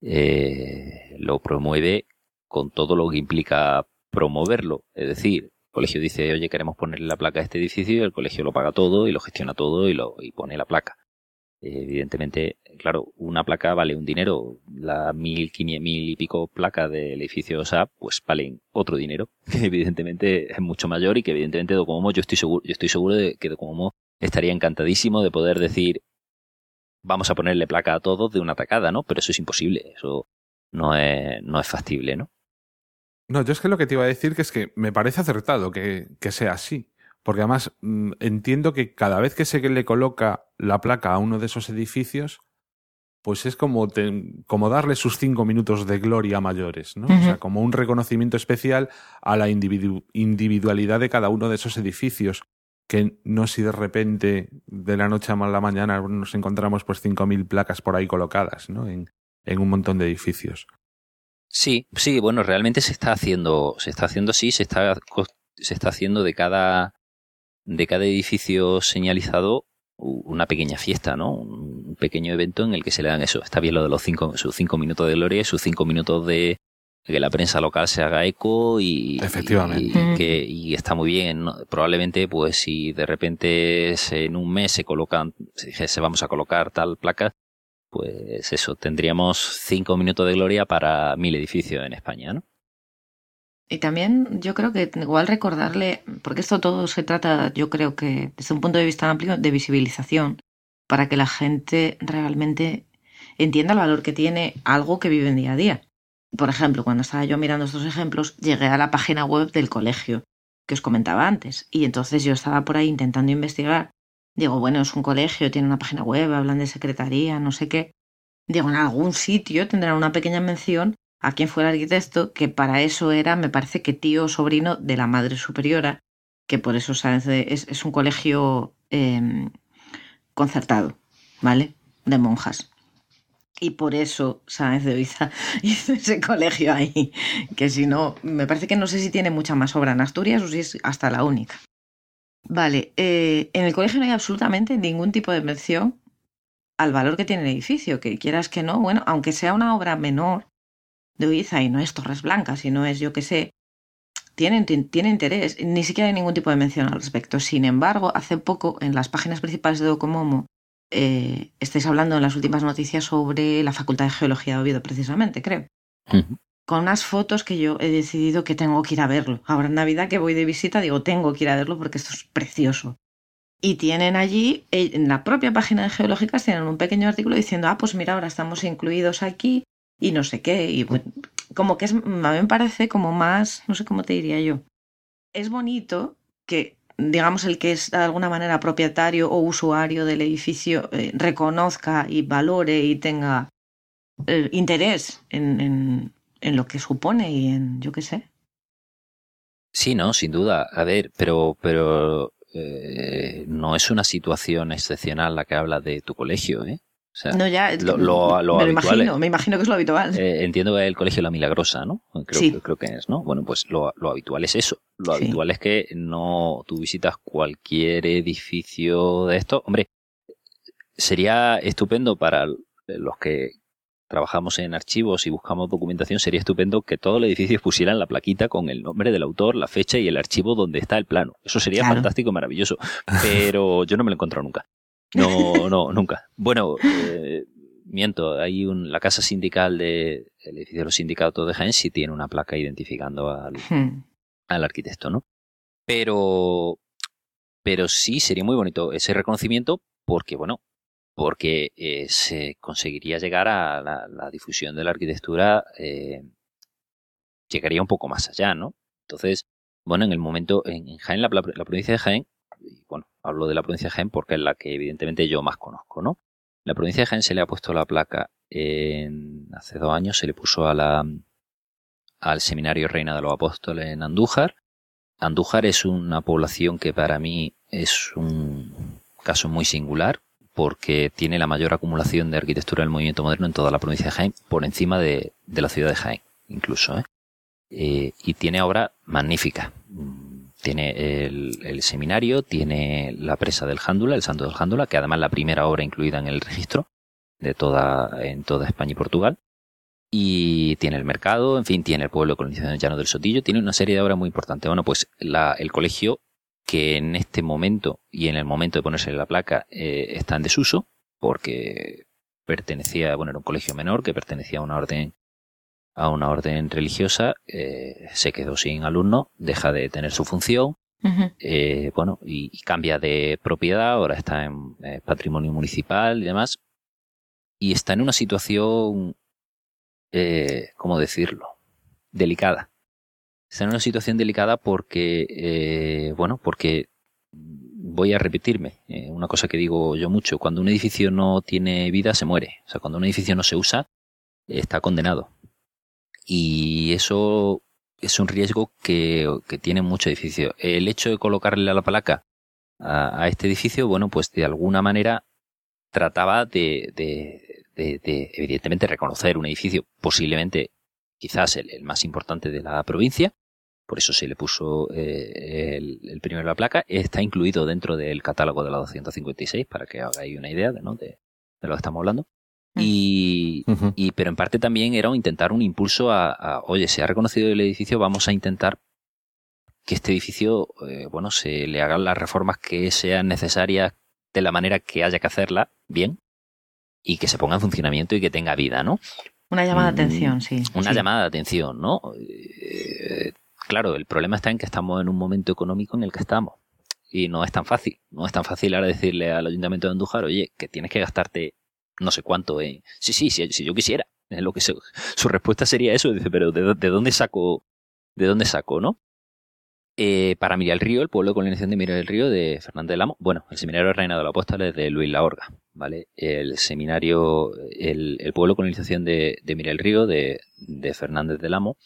[SPEAKER 6] Eh, lo promueve con todo lo que implica promoverlo, es decir, el colegio dice, oye, queremos ponerle la placa a este edificio y el colegio lo paga todo y lo gestiona todo y, lo, y pone la placa. Evidentemente, claro, una placa vale un dinero. La mil, quinientos, mil y pico placas del edificio SAP, pues valen otro dinero, que evidentemente es mucho mayor y que evidentemente Docomomo, yo estoy seguro, yo estoy seguro de que Docomomo estaría encantadísimo de poder decir, vamos a ponerle placa a todos de una tacada, ¿no? Pero eso es imposible, eso no es, no es factible, ¿no?
[SPEAKER 2] No, yo es que lo que te iba a decir que es que me parece acertado que, que sea así. Porque además mm, entiendo que cada vez que se le coloca la placa a uno de esos edificios, pues es como, te- como darle sus cinco minutos de gloria mayores, ¿no? O sea, como un reconocimiento especial a la individu- individualidad de cada uno de esos edificios. Que no si de repente, de la noche a la mañana, nos encontramos pues 5.000 placas por ahí colocadas, ¿no? En, en un montón de edificios.
[SPEAKER 6] Sí, sí, bueno, realmente se está haciendo, se está haciendo así, se está, se está haciendo de cada, de cada edificio señalizado una pequeña fiesta, ¿no? Un pequeño evento en el que se le dan eso. Está bien lo de los cinco, sus cinco minutos de gloria y sus cinco minutos de que la prensa local se haga eco y,
[SPEAKER 2] Efectivamente.
[SPEAKER 6] y, y que, y está muy bien. ¿no? Probablemente, pues, si de repente se- en un mes se colocan, se dijese vamos a colocar tal placa, pues eso, tendríamos cinco minutos de gloria para mil edificios en España, ¿no?
[SPEAKER 1] Y también yo creo que igual recordarle, porque esto todo se trata, yo creo que desde un punto de vista amplio, de visibilización, para que la gente realmente entienda el valor que tiene algo que vive en día a día. Por ejemplo, cuando estaba yo mirando estos ejemplos, llegué a la página web del colegio que os comentaba antes. Y entonces yo estaba por ahí intentando investigar. Digo, bueno, es un colegio, tiene una página web, hablan de secretaría, no sé qué. Digo, en algún sitio tendrán una pequeña mención a quien fuera arquitecto, que para eso era, me parece que tío o sobrino de la madre superiora, que por eso es, un colegio eh, concertado, ¿vale? De monjas. Y por eso Sáenz de Oiza hizo ese colegio ahí, que si no, me parece que no sé si tiene mucha más obra en Asturias o si es hasta la única. Vale, eh, en el colegio no hay absolutamente ningún tipo de mención al valor que tiene el edificio, que quieras que no, bueno, aunque sea una obra menor de Oiza y no es Torres Blancas y no es yo que sé, tiene, tiene interés, ni siquiera hay ningún tipo de mención al respecto. Sin embargo, hace poco en las páginas principales de Docomomo eh, estáis hablando en las últimas noticias sobre la Facultad de Geología de Oviedo, precisamente, creo. Con unas fotos que yo he decidido que tengo que ir a verlo. Ahora en Navidad que voy de visita, digo, tengo que ir a verlo porque esto es precioso. Y tienen allí, eh, en la propia página de Geológicas, tienen un pequeño artículo diciendo, ah, pues mira, ahora estamos incluidos aquí y no sé qué. Y bueno, como que es, a mí me parece como más, no sé cómo te diría yo. Es bonito que, digamos, el que es de alguna manera propietario o usuario del edificio eh, reconozca y valore y tenga eh, interés en, en, lo que supone y en, yo qué sé.
[SPEAKER 6] Sí, no, sin duda. A ver, pero, pero eh, no es una situación excepcional la que habla de tu colegio, ¿eh? O sea,
[SPEAKER 1] No, ya,
[SPEAKER 6] lo,
[SPEAKER 1] que
[SPEAKER 6] lo, lo
[SPEAKER 1] me lo
[SPEAKER 6] habitual
[SPEAKER 1] imagino, me imagino que es lo habitual.
[SPEAKER 6] Eh, entiendo que el colegio La Milagrosa, ¿no? Creo,
[SPEAKER 1] Sí.
[SPEAKER 6] creo que es, ¿no? Bueno, pues lo, lo habitual es eso. Lo
[SPEAKER 1] Sí.
[SPEAKER 6] habitual es que no tú visitas cualquier edificio de esto. Hombre, sería estupendo para los que trabajamos en archivos y buscamos documentación, sería estupendo que todos los edificios pusieran la plaquita con el nombre del autor, la fecha y el archivo donde está el plano. Eso sería
[SPEAKER 1] Claro.
[SPEAKER 6] fantástico y maravilloso. Pero yo no me lo he encontrado nunca. No, no, nunca. Bueno, eh, miento, hay un, la casa sindical de, el edificio de los sindicatos de Jaén sí tiene una placa identificando al,
[SPEAKER 1] Hmm.
[SPEAKER 6] al arquitecto, ¿no? Pero, pero sí sería muy bonito ese reconocimiento porque, bueno, porque eh, se conseguiría llegar a la, la difusión de la arquitectura, eh, llegaría un poco más allá, ¿no? Entonces, bueno, en el momento, en, Jaén, la, la provincia de Jaén, y bueno, hablo de la provincia de Jaén porque es la que evidentemente yo más conozco, ¿no? La provincia de Jaén se le ha puesto la placa en, hace dos años, se le puso a la, al seminario Reina de los Apóstoles en Andújar. Andújar es una población que para mí es un caso muy singular porque tiene la mayor acumulación de arquitectura del movimiento moderno en toda la provincia de Jaén, por encima de, la ciudad de Jaén, incluso. ¿eh? Eh, y tiene obra magnífica. Tiene el, seminario, tiene la presa del Jándula, el Santo del Jándula, que además es la primera obra incluida en el registro de toda, en toda España y Portugal. Y tiene el mercado, en fin, tiene el pueblo de colonización llano del Sotillo, tiene una serie de obras muy importantes. Bueno, pues la, el colegio, que en este momento y en el momento de ponerse la placa eh, está en desuso, porque pertenecía, bueno, era un colegio menor que pertenecía a una orden a una orden religiosa, eh, se quedó sin alumnos, deja de tener su función,
[SPEAKER 1] Uh -huh.
[SPEAKER 6] eh, bueno, y, y, cambia de propiedad, ahora está en eh, patrimonio municipal y demás, y está en una situación, eh, ¿cómo decirlo?, delicada. está en una situación delicada porque, bueno, porque voy a repetirme, una cosa que digo yo mucho, cuando un edificio no tiene vida se muere, o sea, cuando un edificio no se usa está condenado. Y eso es un riesgo que, tiene mucho edificio. El hecho de colocarle la placa a, a, este edificio, bueno, pues de alguna manera trataba de, de, de, de evidentemente, reconocer un edificio posiblemente quizás el, más importante de la provincia, por eso se le puso eh, el, primero la placa, está incluido dentro del catálogo de la 256, para que hagáis una idea de, ¿no? de, de lo que estamos hablando. Y, uh -huh. y, pero en parte también era intentar un impulso a, a, oye, se ha reconocido el edificio, vamos a intentar que este edificio, eh, bueno, se le hagan las reformas que sean necesarias de la manera que haya que hacerla, bien, y que se ponga en funcionamiento y que tenga vida, ¿no?
[SPEAKER 1] Una llamada de atención, sí.
[SPEAKER 6] Una
[SPEAKER 1] sí.
[SPEAKER 6] llamada de atención, ¿no? Eh, claro, el problema está en que estamos en un momento económico en el que estamos. Y no es tan fácil. No es tan fácil ahora decirle al Ayuntamiento de Andújar, oye, que tienes que gastarte no sé cuánto en... Sí, sí, si, si yo quisiera. Es lo que. Su respuesta sería eso. Dice, pero ¿de, de dónde saco? ¿De dónde saco, no? Eh, para Mirar el Río, el pueblo de colonización de Mirar el Río de Fernández del Amo. Bueno, el seminario de Reina de la Apóstol es de Luis La Orga, ¿vale? El seminario, el, pueblo de colonización de, de Mirar el Río de, de Fernández del Amo.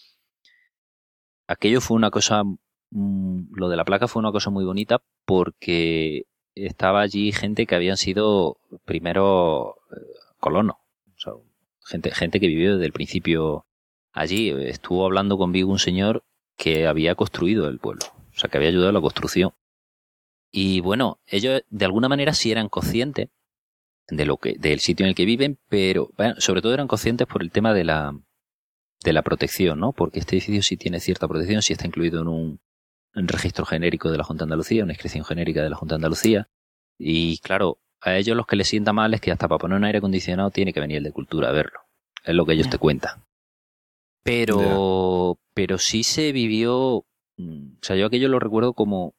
[SPEAKER 6] Aquello fue una cosa, mmm, lo de la placa fue una cosa muy bonita porque estaba allí gente que habían sido primero eh, colonos, o gente, gente que vivió desde el principio allí. Estuvo hablando conmigo un señor que había construido el pueblo, o sea, que había ayudado a la construcción. Y bueno, ellos de alguna manera sí eran conscientes de lo que, del sitio en el que viven, pero bueno, sobre todo eran conscientes por el tema de la, de la protección, ¿no? Porque este edificio sí tiene cierta protección, sí está incluido en un registro genérico de la Junta de Andalucía, una inscripción genérica de la Junta de Andalucía. Y claro, a ellos los que les sienta mal es que hasta para poner un aire acondicionado tiene que venir el de cultura a verlo. Es lo que ellos yeah. te cuentan. Pero, yeah. pero sí se vivió, mm, o sea, yo aquello lo recuerdo como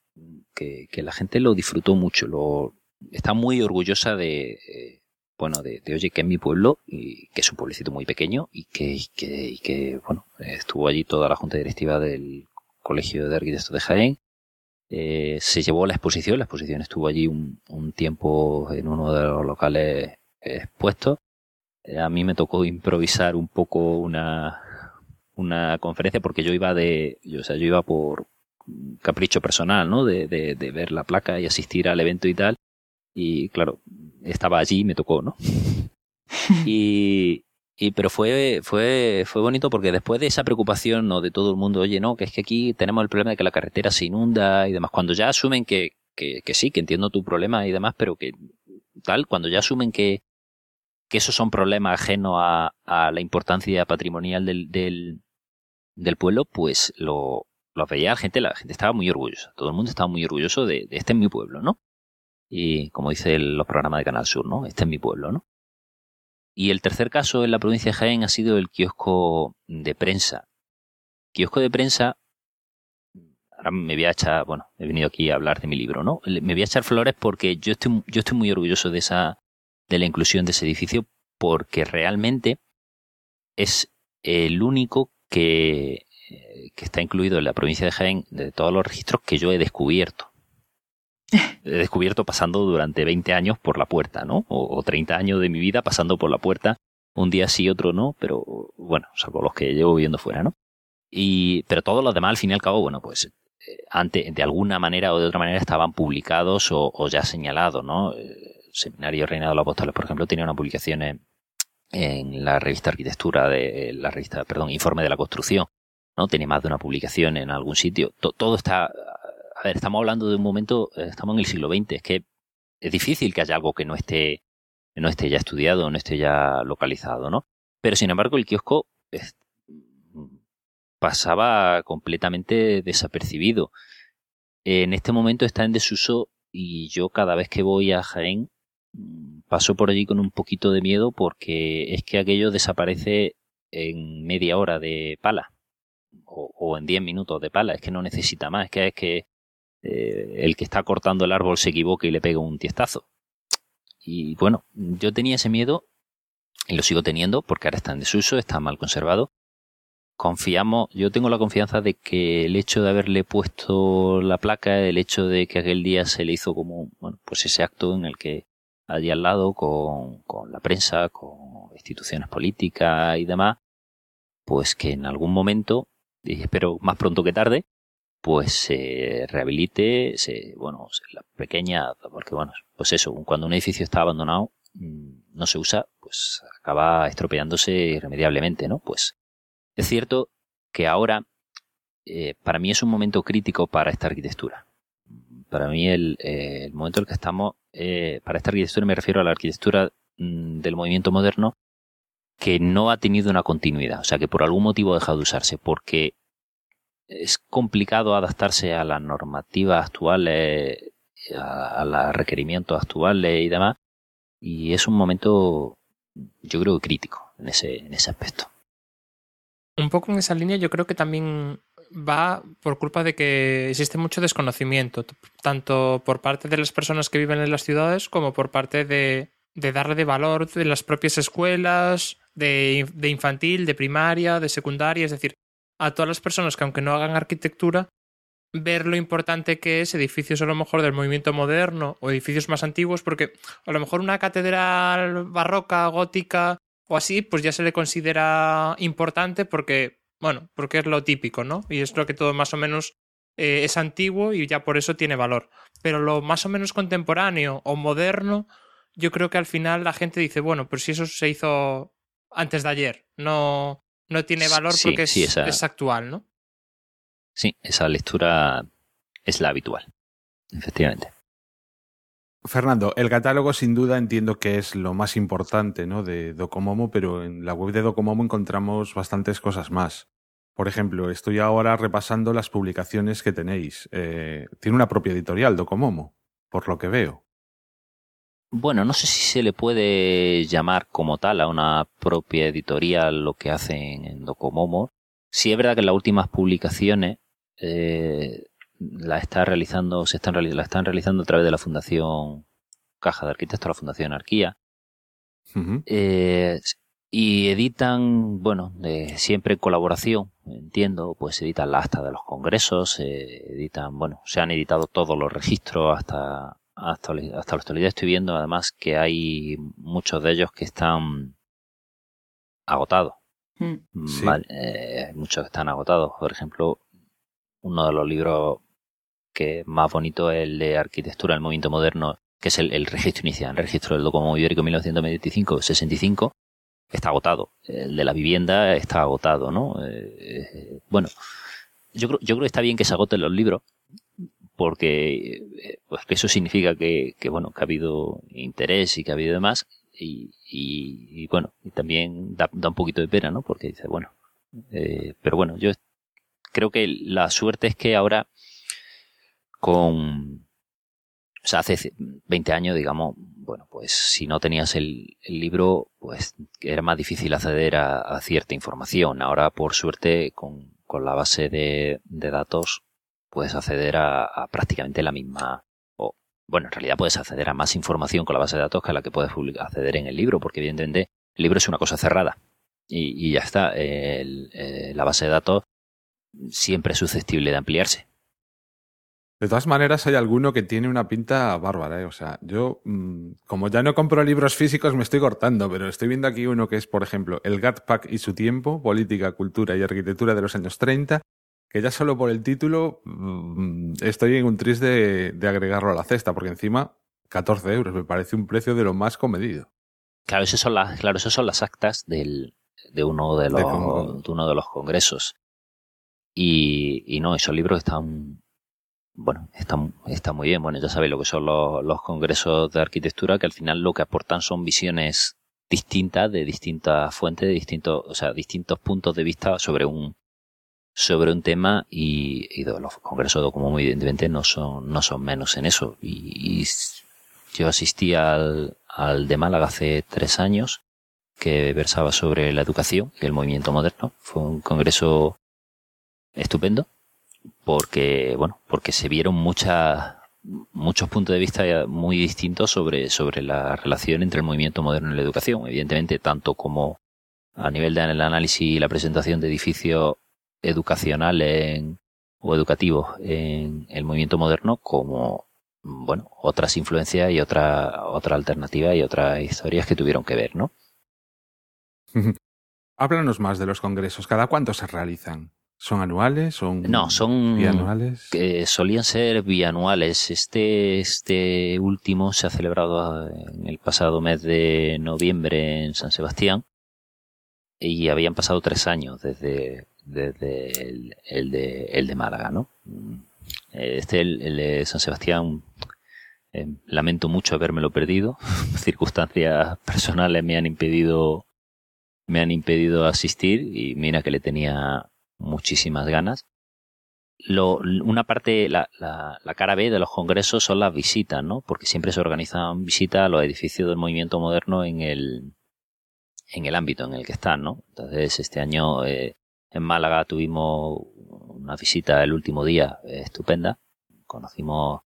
[SPEAKER 6] que, que la gente lo disfrutó mucho, lo, está muy orgullosa de, eh, bueno, de, de, oye, que es mi pueblo, y que es un pueblecito muy pequeño, y que, y que, y que, bueno, estuvo allí toda la junta directiva del Colegio de Arquitectos de Jaén. Eh, se llevó la exposición, la exposición estuvo allí un, un tiempo en uno de los locales expuestos. Eh, a mí me tocó improvisar un poco una, una conferencia porque yo iba de, yo, o sea, yo iba por capricho personal, ¿no? De, de, de ver la placa y asistir al evento y tal. Y claro, estaba allí y me tocó, ¿no? y, y pero fue, fue, fue bonito porque después de esa preocupación ¿no? de todo el mundo, oye, no, que es que aquí tenemos el problema de que la carretera se inunda y demás, cuando ya asumen que, que, sí, que entiendo tu problema y demás, pero que tal, cuando ya asumen que, que esos son problemas ajenos a, a la importancia patrimonial del, del, pueblo, pues lo, lo veía la gente, la gente estaba muy orgullosa, todo el mundo estaba muy orgulloso de, este es mi pueblo, ¿no? Y como dice los programas de Canal Sur, ¿no? Este es mi pueblo, ¿no? Y el tercer caso en la provincia de Jaén ha sido el kiosco de prensa. Kiosco de prensa, ahora me voy a echar, bueno, he venido aquí a hablar de mi libro, ¿no? Me voy a echar flores porque yo estoy, yo estoy muy orgulloso de esa, de la inclusión de ese edificio porque realmente es el único que, que está incluido en la provincia de Jaén de todos los registros que yo he descubierto he descubierto pasando durante 20 años por la puerta, ¿no? O, o, 30 años de mi vida pasando por la puerta, un día sí, otro no, pero bueno, salvo los que llevo viviendo fuera, ¿no? Y, pero todos los demás, al fin y al cabo, bueno, pues eh, antes, de alguna manera o de otra manera estaban publicados o, ya señalados, ¿no? El Seminario Reina de los Apóstoles, por ejemplo, tenía una publicación en, en la revista Arquitectura de la revista, perdón, Informe de la Construcción, ¿no? Tiene más de una publicación en algún sitio. Todo está a ver, estamos hablando de un momento, eh, estamos en el siglo XX, es que es difícil que haya algo que no esté, no esté ya estudiado, no esté ya localizado, ¿no? Pero sin embargo, el kiosco pasaba completamente desapercibido. En este momento está en desuso y yo cada vez que voy a Jaén paso por allí con un poquito de miedo porque es que aquello desaparece en media hora de pala o, o en diez minutos de pala, es que no necesita más, es que es que eh, el que está cortando el árbol se equivoque y le pega un tiestazo. Y bueno, yo tenía ese miedo y lo sigo teniendo porque ahora está en desuso, está mal conservado. confiamos, yo tengo la confianza de que el hecho de haberle puesto la placa, el hecho de que aquel día se le hizo como, bueno, pues ese acto en el que allí al lado con, con la prensa, con instituciones políticas y demás, pues que en algún momento, y espero más pronto que tarde, pues se rehabilite, se, bueno, la pequeña, porque bueno, pues eso, cuando un edificio está abandonado, mm, no se usa, pues acaba estropeándose irremediablemente, ¿no? Pues es cierto que ahora eh, para mí es un momento crítico para esta arquitectura. Para mí el, eh, momento en el que estamos, eh, para esta arquitectura me refiero a la arquitectura mm, del movimiento moderno que no ha tenido una continuidad, o sea que por algún motivo ha dejado de usarse, porque es complicado adaptarse a las normativas actuales, a, a los requerimientos actuales y demás, y es un momento, yo creo, crítico en ese, en ese aspecto.
[SPEAKER 3] Un poco en esa línea yo creo que también va por culpa de que existe mucho desconocimiento, tanto por parte de las personas que viven en las ciudades como por parte de, de darle de valor de las propias escuelas, de, de infantil, de primaria, de secundaria, es decir, a todas las personas que aunque no hagan arquitectura, ver lo importante que es edificios a lo mejor del movimiento moderno o edificios más antiguos, porque a lo mejor una catedral barroca, gótica o así, pues ya se le considera importante porque, bueno, porque es lo típico, ¿no? Y es lo que todo más o menos eh, es antiguo y ya por eso tiene valor. Pero lo más o menos contemporáneo o moderno, yo creo que al final la gente dice, bueno, pues si eso se hizo antes de ayer, no, no tiene valor
[SPEAKER 6] Sí,
[SPEAKER 3] porque es,
[SPEAKER 6] esa-
[SPEAKER 3] es actual, ¿no?
[SPEAKER 6] Sí, esa lectura es la habitual, efectivamente.
[SPEAKER 2] Fernando, el catálogo sin duda entiendo que es lo más importante ¿no? de Docomomo, pero en la web de Docomomo encontramos bastantes cosas más. Por ejemplo, estoy ahora repasando las publicaciones que tenéis. Eh, tiene una propia editorial, Docomomo, por lo que veo.
[SPEAKER 6] Bueno, no sé si se le puede llamar como tal a una propia editorial lo que hacen en Docomomo. Sí es verdad que en las últimas publicaciones eh, la está realizando, se están la están realizando a través de la Fundación Caja de Arquitectos, la Fundación Arquía. Eh, y editan, bueno, de- siempre en colaboración, entiendo, pues editan la acta de los congresos, eh, editan, bueno, se han editado todos los registros hasta, hasta, hasta la actualidad. Estoy viendo además que hay muchos de ellos que están agotados.
[SPEAKER 1] Mm.
[SPEAKER 2] Sí.
[SPEAKER 6] Vale, eh, muchos que están agotados. Por ejemplo, uno de los libros que más bonito es el de Arquitectura del Movimiento Moderno, que es el, el registro inicial, el registro del Docomo Ibérico 1925-65, está agotado. El de la vivienda está agotado, ¿no? Eh, eh, bueno, yo creo, yo creo que está bien que se agoten los libros, porque eh, pues eso significa que, que, bueno, que ha habido interés y que ha habido demás, y, y, bueno, y también da, da un poquito de pena, ¿no? Porque dice, bueno, eh, pero bueno, yo creo que la suerte es que ahora con, o sea, hace 20 años, digamos, bueno, pues si no tenías el, el libro, pues era más difícil acceder a, a, cierta información. Ahora, por suerte, con, con la base de, de datos, puedes acceder a, prácticamente la misma, o bueno, en realidad puedes acceder a más información con la base de datos que a la que puedes acceder en el libro, porque evidentemente el libro es una cosa cerrada. Y, y ya está, el, eh, la base de datos siempre es susceptible de ampliarse.
[SPEAKER 2] De todas maneras, hay alguno que tiene una pinta bárbara, ¿eh? O sea, yo, mmm, como ya no compro libros físicos, me estoy cortando, pero estoy viendo aquí uno que es, por ejemplo, El Gat Pack y su tiempo, Política, Cultura y Arquitectura de los años 30, que ya solo por el título mmm, estoy en un tris de, de, agregarlo a la cesta, porque encima 14 euros, me parece un precio de lo más comedido.
[SPEAKER 6] Claro, esas son las, claro, esas son las actas del, de, uno de, los, de, de uno de los congresos. Y, y no, esos libros están bueno, está, está muy bien. Bueno, ya sabéis lo que son los, los, congresos de arquitectura, que al final lo que aportan son visiones distintas de distintas fuentes, de distintos, o sea, distintos puntos de vista sobre un sobre un tema y, los congresos como muy evidentemente no son no son menos en eso. Y, yo asistí al, al de Málaga hace tres años que versaba sobre la educación y el movimiento moderno. Fue un congreso estupendo porque bueno porque se vieron muchas muchos puntos de vista muy distintos sobre sobre la relación entre el movimiento moderno y la educación. Evidentemente tanto como a nivel del análisis y la presentación de edificios educacionales en- o educativos en el movimiento moderno como bueno otras influencias y otra otra alternativa y otras historias que tuvieron que ver no
[SPEAKER 2] Háblanos más de los congresos. ¿Cada cuánto se realizan? ¿Son anuales? ¿Son
[SPEAKER 6] no son
[SPEAKER 2] bianuales?
[SPEAKER 6] que solían ser bianuales este este último se ha celebrado en el pasado mes de noviembre en San Sebastián y habían pasado tres años desde, desde el, el de, el de Málaga, ¿no? Este, el, el de San Sebastián, eh, lamento mucho habérmelo perdido. Circunstancias personales me han impedido, me han impedido asistir y mira que le tenía muchísimas ganas. Lo, una parte, la, la, la cara B de los congresos son las visitas, ¿no? Porque siempre se organizan visitas a los edificios del movimiento moderno en el, en el ámbito en el que están, ¿no? Entonces, este año eh, en Málaga tuvimos una visita el último día eh, estupenda. Conocimos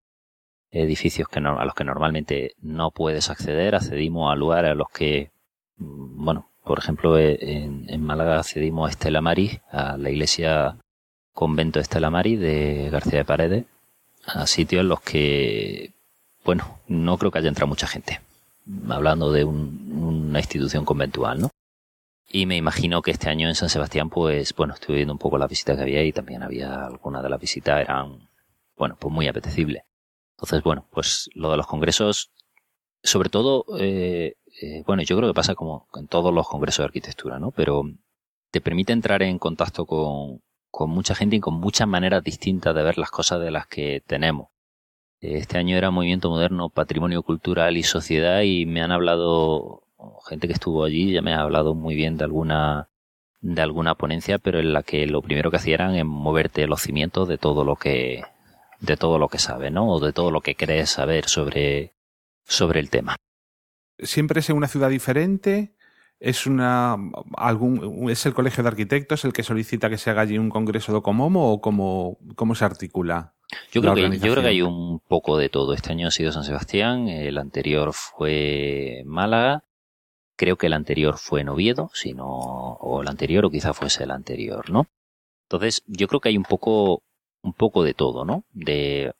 [SPEAKER 6] edificios que a los que normalmente no puedes acceder. Accedimos a lugares a los que, mm, bueno, por ejemplo, eh, en, en Málaga accedimos a Estela Maris, a la iglesia convento Estela Maris de García de Paredes, a sitios en los que, bueno, no creo que haya entrado mucha gente hablando de un- una institución conventual, ¿no? Y me imagino que este año en San Sebastián, pues, bueno, estuve viendo un poco las visitas que había y también había algunas de las visitas eran, bueno, pues muy apetecibles. Entonces, bueno, pues lo de los congresos, sobre todo, eh, eh, bueno, yo creo que pasa como en todos los congresos de arquitectura, ¿no? Pero te permite entrar en contacto con, con mucha gente y con muchas maneras distintas de ver las cosas de las que tenemos. Este año era Movimiento Moderno, Patrimonio Cultural y Sociedad y me han hablado, gente que estuvo allí ya me ha hablado muy bien de alguna, de alguna ponencia, pero en la que lo primero que hacían en moverte los cimientos de todo lo que, de todo lo que sabes, ¿no? O de todo lo que crees saber sobre, sobre el tema.
[SPEAKER 2] ¿Siempre es en una ciudad diferente? ¿Es, una, algún, ¿Es el Colegio de Arquitectos el que solicita que se haga allí un congreso de Comomo o cómo, cómo se articula?
[SPEAKER 6] Yo creo, que, yo creo que hay un poco de todo. Este año ha sido San Sebastián, el anterior fue Málaga, creo que el anterior fue en Oviedo, o el anterior, o quizá fuese el anterior, ¿no? Entonces, yo creo que hay un poco, un poco de todo, ¿no? De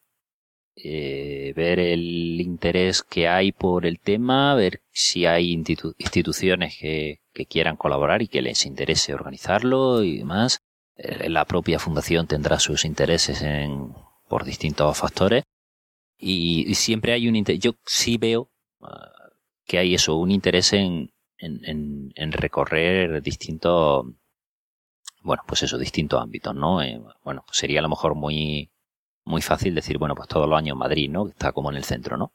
[SPEAKER 6] eh, ver el interés que hay por el tema, ver si hay institu- instituciones que, quieran colaborar y que les interese organizarlo y demás. Eh, La propia fundación tendrá sus intereses en, por distintos factores y, y siempre hay un interés. Yo sí veo ah, que hay eso, un interés en, en, en, en recorrer distintos, bueno, pues eso, distintos ámbitos, ¿no? Eh, bueno, pues sería a lo mejor muy, muy fácil decir, bueno, pues todos los años Madrid, ¿no? Que Está como en el centro, ¿no?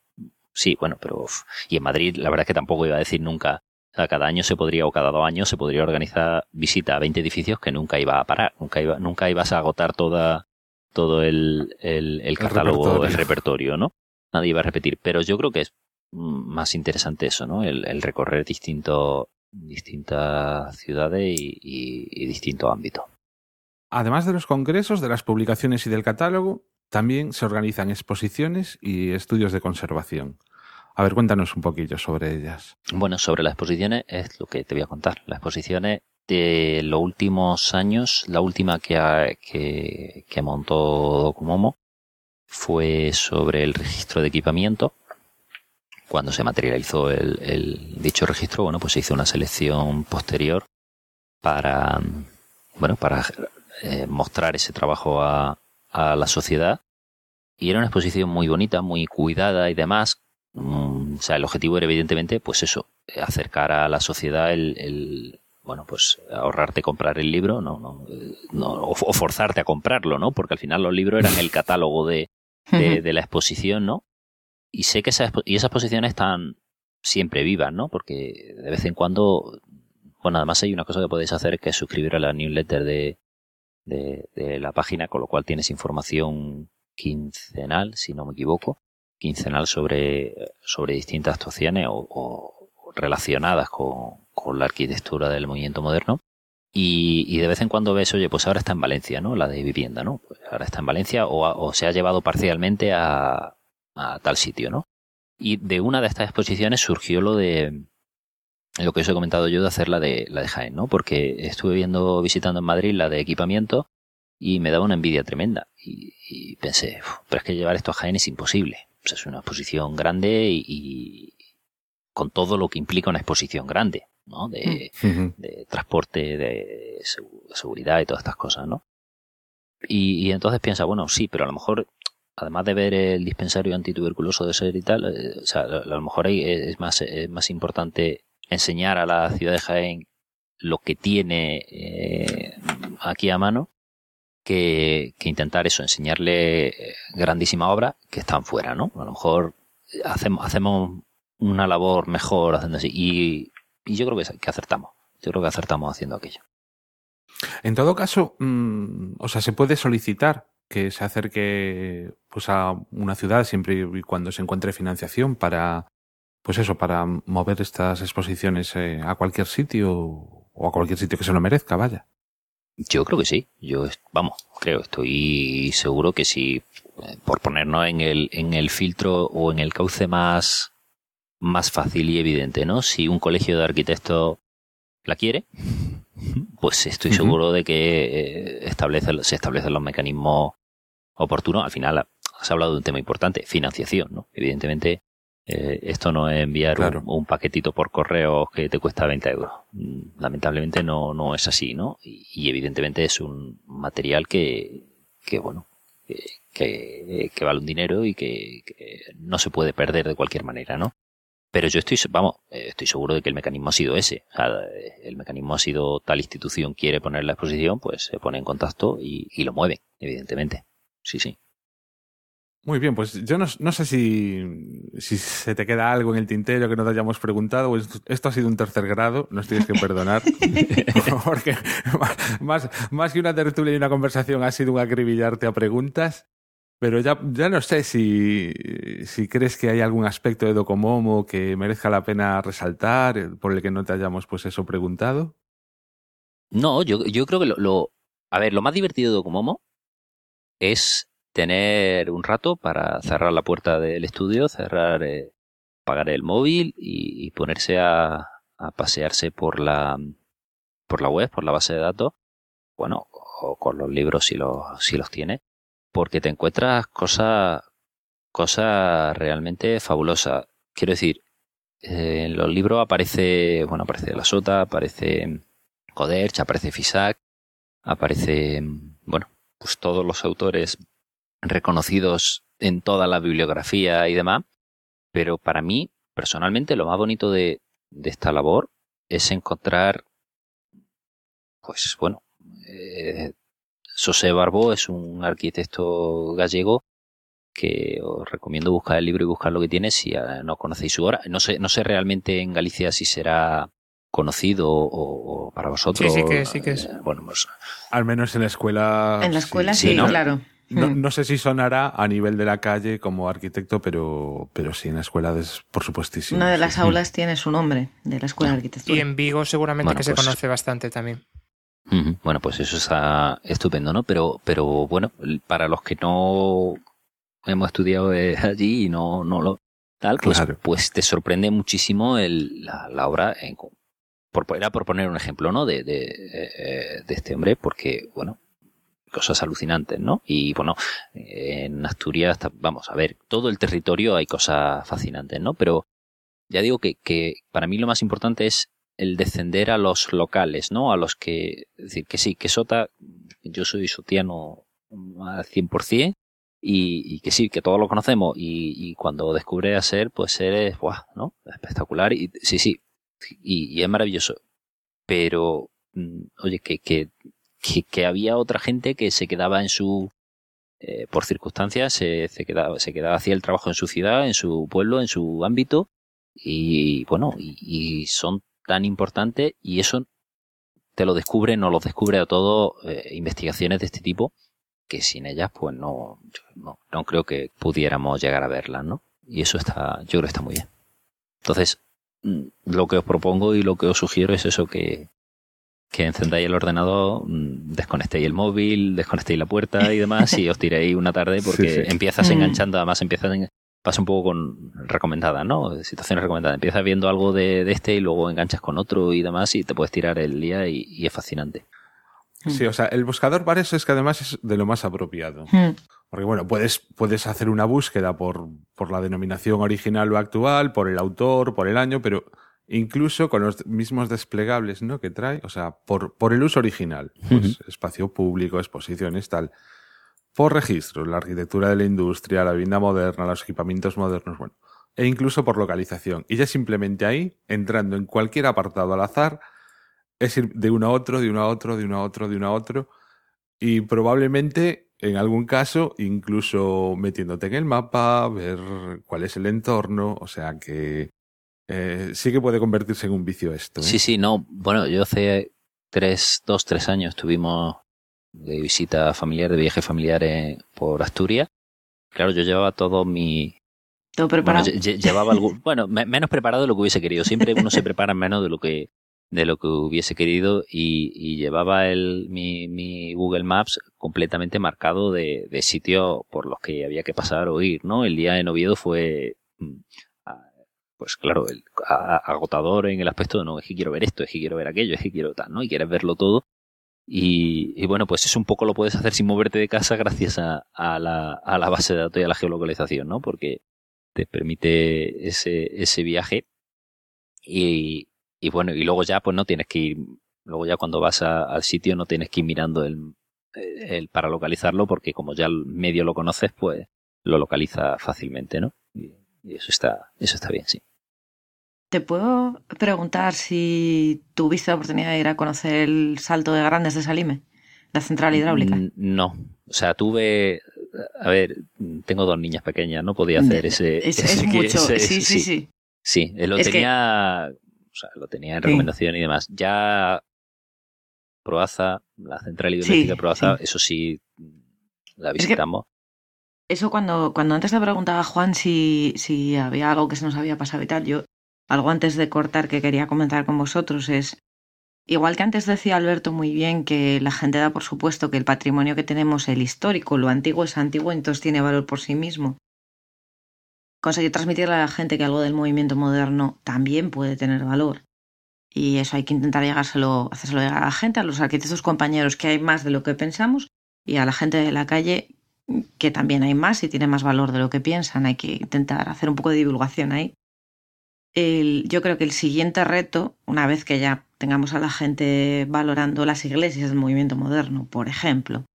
[SPEAKER 6] Sí, bueno, pero uf, y en Madrid la verdad es que tampoco iba a decir nunca, o sea, cada año se podría o cada dos años se podría organizar visita a 20 edificios que nunca iba a parar, nunca iba, nunca ibas a agotar toda todo el, el, el catálogo,
[SPEAKER 2] repertorio.
[SPEAKER 6] el repertorio, ¿no? Nadie iba a repetir, pero yo creo que es más interesante eso, ¿no? El, el recorrer distintos distintas ciudades y, y- y distintos ámbitos.
[SPEAKER 2] Además de los congresos, de las publicaciones y del catálogo, también se organizan exposiciones y estudios de conservación. A ver, cuéntanos un poquillo sobre ellas.
[SPEAKER 6] Bueno, sobre las exposiciones es lo que te voy a contar. Las exposiciones de los últimos años, la última que, ha- que, que montó Documomo fue sobre el registro de equipamiento. Cuando se materializó el, el dicho registro, bueno, pues se hizo una selección posterior para, bueno, para eh, mostrar ese trabajo a, a la sociedad. Y era una exposición muy bonita, muy cuidada y demás, Mm, o sea, el objetivo era evidentemente, pues eso, acercar a la sociedad el, el bueno, pues ahorrarte comprar el libro, no, no, no, o, o forzarte a comprarlo, ¿no? Porque al final los libros eran el catálogo de, de, de la exposición, ¿no? Y sé que esa, expo- y esas exposiciones están siempre vivas, ¿no? Porque de vez en cuando, bueno, además hay una cosa que podéis hacer que es suscribir a la newsletter de, de, de la página, con lo cual tienes información quincenal, si no me equivoco, quincenal sobre, sobre distintas actuaciones o, o relacionadas con, con la arquitectura del movimiento moderno. Y, y de vez en cuando ves, oye, pues ahora está en Valencia, ¿no? La de vivienda, ¿no? Pues ahora está en Valencia o se ha llevado parcialmente a, a tal sitio, ¿no? Y de una de estas exposiciones surgió lo de lo que os he comentado yo de hacer la de, la de Jaén, ¿no? Porque estuve viendo, visitando en Madrid la de equipamiento y me daba una envidia tremenda. Y, y pensé, "Uf, pero es que llevar esto a Jaén es imposible. O sea, es una exposición grande y, y con todo lo que implica una exposición grande, ¿no? De, de transporte, de segu- seguridad y todas estas cosas, ¿no? Y, y entonces piensa, bueno, sí, pero a lo mejor, además de ver el dispensario antituberculoso de ser y tal, eh, o sea, a lo mejor es más, importante enseñar a la ciudad de Jaén lo que tiene eh, aquí a mano que, intentar eso, enseñarle eh, grandísima obra que están fuera, ¿no? A lo mejor hacemos, hacemos una labor mejor haciendo así. Y, yo creo que, que acertamos. Yo creo que acertamos haciendo aquello.
[SPEAKER 2] En todo caso, mm, o sea, se puede solicitar que se acerque pues a una ciudad siempre y cuando se encuentre financiación para pues eso, para mover estas exposiciones eh, a cualquier sitio o a cualquier sitio que se lo merezca, vaya.
[SPEAKER 6] Yo creo que sí. Yo, vamos, creo, estoy seguro que si, eh, por ponernos en el, en el filtro o en el cauce más, más fácil y evidente, ¿no? Si un colegio de arquitectos la quiere, pues estoy seguro de que eh, establece, se establecen los mecanismos oportunos. Al final, has hablado de un tema importante, financiación, ¿no? Evidentemente, eh, esto no es enviar
[SPEAKER 2] Claro.
[SPEAKER 6] un, un paquetito por correo que te cuesta 20 euros. Mm, Lamentablemente no, no es así, ¿no? Y, y evidentemente es un material que, que bueno, que, que, que vale un dinero y que, que no se puede perder de cualquier manera, ¿no? Pero yo estoy, vamos, eh, estoy seguro de que el mecanismo ha sido ese. O sea, eh, el mecanismo ha sido tal institución quiere poner la exposición, pues se pone en contacto y, y lo mueve, evidentemente. Sí, sí.
[SPEAKER 2] Muy bien, pues yo no, no sé si, si se te queda algo en el tintero que no te hayamos preguntado. o esto, ha sido un tercer grado, nos tienes que perdonar. porque más, más, más que una tertulia y una conversación ha sido un acribillarte a preguntas. Pero ya, ya no sé si, si crees que hay algún aspecto de Docomomo que merezca la pena resaltar, eh, por el que no te hayamos pues eso preguntado.
[SPEAKER 6] No, yo, yo creo que lo, lo- A ver, lo más divertido de Docomomo es tener un rato para cerrar la puerta del estudio, cerrar, eh, el móvil y, ponerse a, pasearse por la, por la web, por la base de datos, bueno, o con los libros si los, si los tiene, porque te encuentras cosas, cosas realmente fabulosas. Quiero decir, eh, en los libros aparece, bueno, aparece la Sota, aparece Coderch, aparece Fisac, aparece, bueno, pues todos los autores reconocidos en toda la bibliografía y demás, pero para mí, personalmente, lo más bonito de, de esta labor es encontrar, pues bueno, eh, José Barbó es un arquitecto gallego que os recomiendo buscar el libro y buscar lo que tiene si eh, no conocéis su obra. No sé, no sé realmente en Galicia si será conocido o, o para vosotros.
[SPEAKER 3] Sí, sí que- sí que es.
[SPEAKER 6] Eh, Bueno, pues
[SPEAKER 2] Al menos en la escuela.
[SPEAKER 1] En la escuela
[SPEAKER 6] sí,
[SPEAKER 1] sí,
[SPEAKER 6] ¿no?
[SPEAKER 1] claro.
[SPEAKER 2] No,
[SPEAKER 1] Mm.
[SPEAKER 2] no sé si sonará a nivel de la calle como arquitecto, pero, pero sí en la escuela, es, por supuestísimo.
[SPEAKER 1] Una de
[SPEAKER 2] sí.
[SPEAKER 1] las aulas tiene su nombre, de la Escuela de Arquitectura.
[SPEAKER 3] Y en Vigo seguramente
[SPEAKER 6] Bueno,
[SPEAKER 3] que se
[SPEAKER 6] pues-
[SPEAKER 3] conoce bastante también.
[SPEAKER 6] Bueno, pues eso está estupendo, ¿no? Pero, pero bueno, para los que no hemos estudiado eh, allí y no, no lo tal, pues,
[SPEAKER 2] Claro.
[SPEAKER 6] pues te sorprende muchísimo el, la, la obra. En, por, era por poner un ejemplo, ¿no? De, de, eh, de este hombre, porque, bueno, cosas alucinantes, ¿no? Y bueno, en Asturias, vamos a ver, todo el territorio hay cosas fascinantes, ¿no? Pero ya digo que, que para mí lo más importante es el descender a los locales, ¿no? A los que, es decir, que sí, que Sota, yo soy sotiano al 100%, y, y que sí, que todos lo conocemos, y, y cuando descubre a ser, pues eres, ¡buah! ¿no? Espectacular, y sí, sí, y, es maravilloso. Pero, mm, oye, que, que, que, había otra gente que se quedaba en su, eh, por circunstancias, se, se quedaba, se quedaba, hacía el trabajo en su ciudad, en su pueblo, en su ámbito, y bueno, y, son tan importantes y eso te lo descubre, no lo descubre a todo eh, investigaciones de este tipo que sin ellas pues no, no, no creo que pudiéramos llegar a verlas, ¿no? Y eso está, yo creo que está muy bien. Entonces, lo que os propongo y lo que os sugiero es eso que, que encendáis el ordenador, mm, desconectéis el móvil, desconectéis la puerta y demás y os tiréis una tarde porque
[SPEAKER 2] Sí, sí.
[SPEAKER 6] empiezas
[SPEAKER 1] Mm.
[SPEAKER 6] enganchando, además empiezas en- pasa un poco con recomendadas, ¿no? Situaciones recomendadas. Empiezas viendo algo de, de este y luego enganchas con otro y demás y te puedes tirar el día y, y es fascinante.
[SPEAKER 2] Sí, o sea, el buscador para eso es que además es de lo más apropiado.
[SPEAKER 1] Mm.
[SPEAKER 2] Porque bueno, puedes, puedes hacer una búsqueda por, por la denominación original o actual, por el autor, por el año, pero incluso con los mismos desplegables ¿no? que trae, o sea, por, por el uso original, pues, espacio público, exposiciones, tal. Por registro, la arquitectura de la industria, la vivienda moderna, los equipamientos modernos, bueno, e incluso por localización. Y ya simplemente ahí, entrando en cualquier apartado al azar, es ir de uno a otro, de uno a otro, de uno a otro, de uno a otro, y probablemente, en algún caso, incluso metiéndote en el mapa, ver cuál es el entorno, o sea que eh, sí que puede convertirse en un vicio esto. ¿eh?
[SPEAKER 6] Sí, sí, no. Bueno, yo hace tres, dos, tres años estuvimos de visita familiar, de viaje familiar en- por Asturias. Claro, yo llevaba todo mi...
[SPEAKER 1] Todo
[SPEAKER 6] Bueno,
[SPEAKER 1] preparado.
[SPEAKER 6] lle- llevaba algún... Bueno, me- menos preparado de lo que hubiese querido. Siempre uno se prepara menos de lo que de lo que hubiese querido y, llevaba el, mi, Google Maps completamente marcado de, de sitios por los que había que pasar o ir, ¿no? El día en Oviedo fue, mm, pues claro, el, agotador en el aspecto de no, es que quiero ver esto, es que quiero ver aquello, es que quiero tal, ¿no? Y quieres verlo todo. Y, y bueno, pues eso un poco lo puedes hacer sin moverte de casa gracias a, a, la, a la base de datos y a la geolocalización, ¿no? Porque te permite ese, ese viaje y, y bueno, y luego ya pues no tienes que ir, luego ya cuando vas a- al sitio no tienes que ir mirando el, el para localizarlo porque como ya el medio lo conoces pues lo localiza fácilmente, ¿no? Y, y eso está, eso está bien, sí.
[SPEAKER 1] ¿Te puedo preguntar si tuviste la oportunidad de ir a conocer el salto de Grandes de Salime? La central hidráulica.
[SPEAKER 6] Mm, No, o sea, tuve, a ver, tengo dos niñas pequeñas, no podía hacer ese,
[SPEAKER 1] Es,
[SPEAKER 6] ese-
[SPEAKER 1] es mucho.
[SPEAKER 6] ese-
[SPEAKER 1] sí, sí, sí.
[SPEAKER 6] Sí, él lo
[SPEAKER 1] Es que-
[SPEAKER 6] tenía, o sea, lo tenía en
[SPEAKER 1] Sí.
[SPEAKER 6] recomendación y demás. Ya Proaza, la central hidroeléctrica
[SPEAKER 1] Sí,
[SPEAKER 6] de Proaza,
[SPEAKER 1] sí.
[SPEAKER 6] eso sí la
[SPEAKER 1] que-
[SPEAKER 6] visitamos.
[SPEAKER 1] Eso cuando, cuando antes te preguntaba Juan si, si había algo que se nos había pasado y tal, yo algo antes de cortar que quería comentar con vosotros es, igual que antes decía Alberto muy bien que la gente da por supuesto que el patrimonio que tenemos, el histórico, lo antiguo es antiguo, entonces tiene valor por sí mismo. Conseguir transmitirle a la gente que algo del movimiento moderno también puede tener valor. Y eso hay que intentar llegárselo, hacérselo llegar a la gente, a los arquitectos compañeros, que hay más de lo que pensamos, y a la gente de la calle, que también hay más y tiene más valor de lo que piensan. Hay que intentar hacer un poco de divulgación ahí. Yo creo que el siguiente reto, una vez que ya tengamos a la gente valorando las iglesias del movimiento moderno, por ejemplo,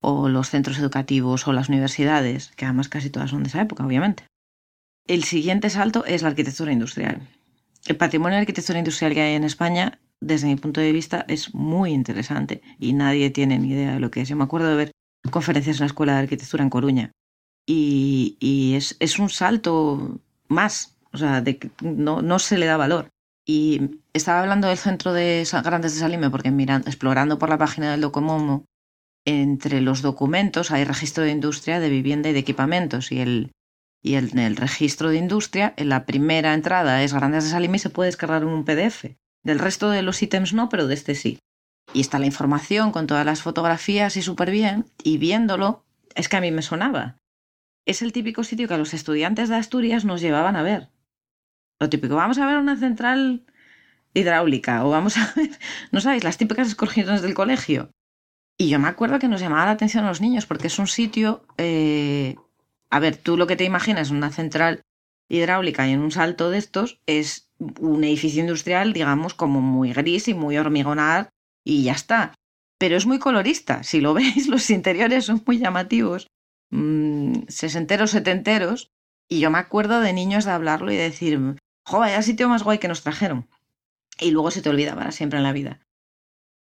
[SPEAKER 1] o los centros educativos o las universidades, que además casi todas son de esa época, obviamente. El siguiente salto es la arquitectura industrial. El patrimonio de arquitectura industrial que hay en España, desde mi punto de vista, es muy interesante y nadie tiene ni idea de lo que es. Yo me acuerdo de ver conferencias en la Escuela de Arquitectura en Coruña y, y es, es un salto más, o sea, de que no, se le da valor. Y estaba hablando del centro de Grandes de Salime porque mirando, explorando por la página del Docomomo, entre los documentos hay registro de industria, de vivienda y de equipamientos. Y el, y en el registro de industria, en la primera entrada es Grandes de Salime y se puede descargar un PDF. Del resto de los ítems no, pero de este sí. Y está la información con todas las fotografías y súper bien. Y viéndolo, es que a mí me sonaba. Es el típico sitio que a los estudiantes de Asturias nos llevaban a ver. Lo típico, vamos a ver una central hidráulica o vamos a ver, no sabéis, las típicas excursiones del colegio. Y yo me acuerdo que nos llamaba la atención a los niños porque es un sitio, eh, a ver, tú lo que te imaginas una central hidráulica y en un salto de estos es un edificio industrial, digamos, como muy gris y muy hormigonar y ya está. Pero es muy colorista, si lo veis, los interiores son muy llamativos, mm, sesenteros, setenteros, y yo me acuerdo de niños de hablarlo y decir, jo, vaya sitio más guay que nos trajeron. Y luego se te olvida para siempre en la vida.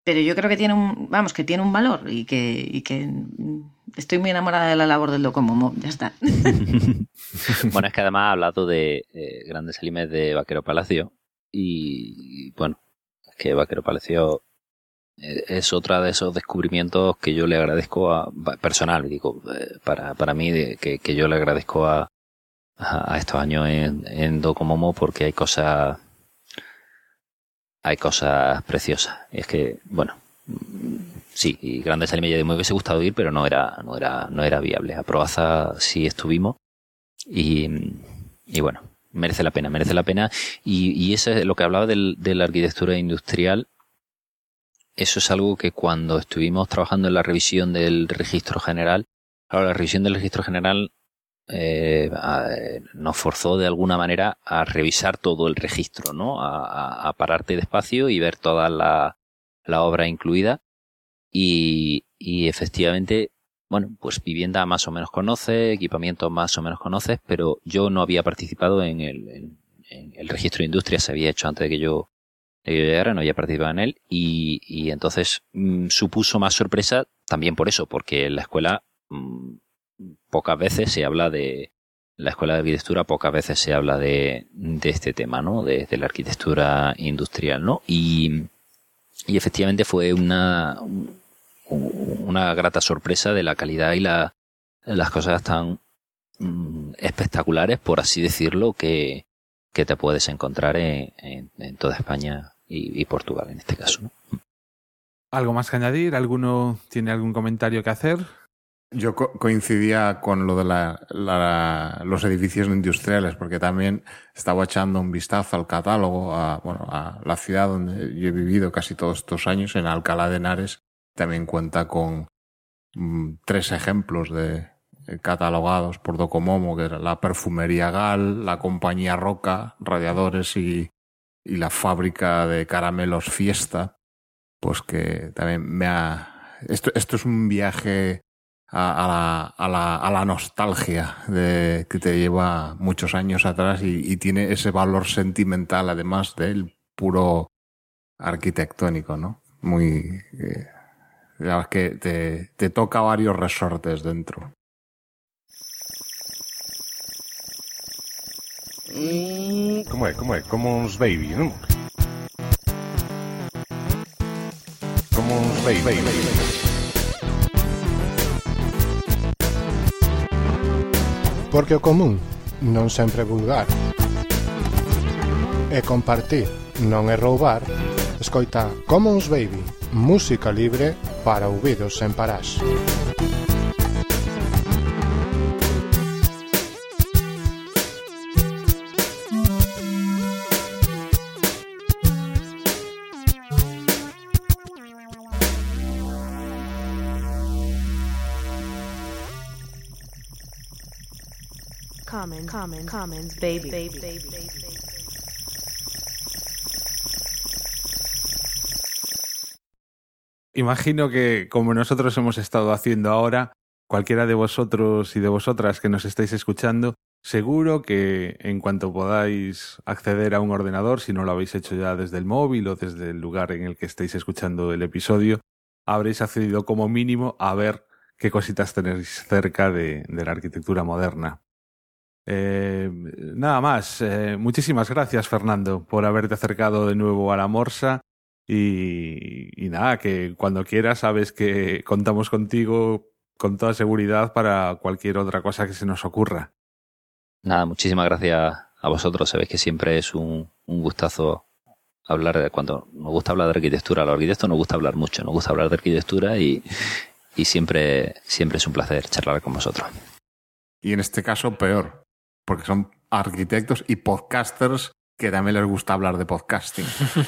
[SPEAKER 1] Pero yo creo que tiene un, vamos, que tiene un valor y que, y que estoy muy enamorada de la labor del Docomomo, ya está.
[SPEAKER 6] bueno, es que además ha hablado de eh, grandes alimes de Vaquero Palacio y bueno, es que Vaquero Palacio eh, es otra de esos descubrimientos que yo le agradezco a personal, digo, eh, para, para mí que, que yo le agradezco a, a, estos años en, en Docomomo porque hay cosas hay cosas preciosas. Es que, bueno, sí, y Grandes Alimes ya me hubiese gustado ir, pero no era, no era, no era viable. A Proaza sí estuvimos Y, y bueno, merece la pena, merece la pena. Y, y eso es lo que hablaba del, de la arquitectura industrial. Eso es algo que cuando estuvimos trabajando en la revisión del registro general, claro, la revisión del registro general eh, nos forzó de alguna manera a revisar todo el registro, ¿no? A, a- a pararte despacio y ver toda la, la obra incluida. Y, efectivamente, bueno, pues vivienda más o menos conoce, equipamiento más o menos conoces, pero yo no había participado en el, en, el registro de industria, se había hecho antes de que yo, de que yo llegara, no había participado en él, y, y entonces mm, supuso más sorpresa también por eso, porque en la escuela mm, pocas veces se habla de la escuela de arquitectura pocas veces se habla de, de este tema, ¿no? De, la arquitectura industrial, ¿no? Y, y efectivamente fue una, un- una grata sorpresa de la calidad y la, las cosas tan mm, espectaculares, por así decirlo, que, que te puedes encontrar en, en- en toda España y, y Portugal en este caso. ¿no?
[SPEAKER 2] ¿Algo más que añadir? ¿Alguno tiene algún comentario que hacer?
[SPEAKER 4] Yo co- coincidía con lo de la- la- los edificios industriales, porque también estaba echando un vistazo al catálogo, a, bueno, a la ciudad donde yo he vivido casi todos estos años, en Alcalá de Henares, también cuenta con mm, tres ejemplos de eh, catalogados por Docomomo, que era la perfumería Gal, la compañía Roca, radiadores y, y la fábrica de caramelos Fiesta, pues que también me ha... Esto, esto es un viaje a, la, a, la, a la nostalgia de, que te lleva muchos años atrás y, y tiene ese valor sentimental además del puro arquitectónico, ¿no? Muy... eh, digamos que te, te toca varios resortes dentro.
[SPEAKER 10] Como é, como é? Como uns baby, non? Como uns baby, baby, baby.
[SPEAKER 11] Porque o común non sempre é vulgar. E compartir non é roubar. Escoita, como uns baby. Música libre para ouvidos sen parás.
[SPEAKER 12] Commons, commons, commons, baby, baby, baby, baby.
[SPEAKER 2] Imagino que como nosotros hemos estado haciendo ahora, cualquiera de vosotros y de vosotras que nos estáis escuchando, seguro que en cuanto podáis acceder a un ordenador, si no lo habéis hecho ya desde el móvil o desde el lugar en el que estéis escuchando el episodio, habréis accedido como mínimo a ver qué cositas tenéis cerca de, la arquitectura moderna. Eh, nada más, eh, muchísimas gracias Fernando por haberte acercado de nuevo a la Morsa y, y nada, que cuando quieras sabes que contamos contigo con toda seguridad para cualquier otra cosa que se nos ocurra.
[SPEAKER 6] Nada, muchísimas gracias a vosotros. Sabéis que siempre es un, un gustazo hablar de cuando nos gusta hablar de arquitectura. A los arquitectos nos gusta hablar mucho, nos gusta hablar de arquitectura y, y siempre, siempre es un placer charlar con vosotros.
[SPEAKER 4] Y en este caso peor, porque son arquitectos y podcasters que también les gusta hablar de podcasting.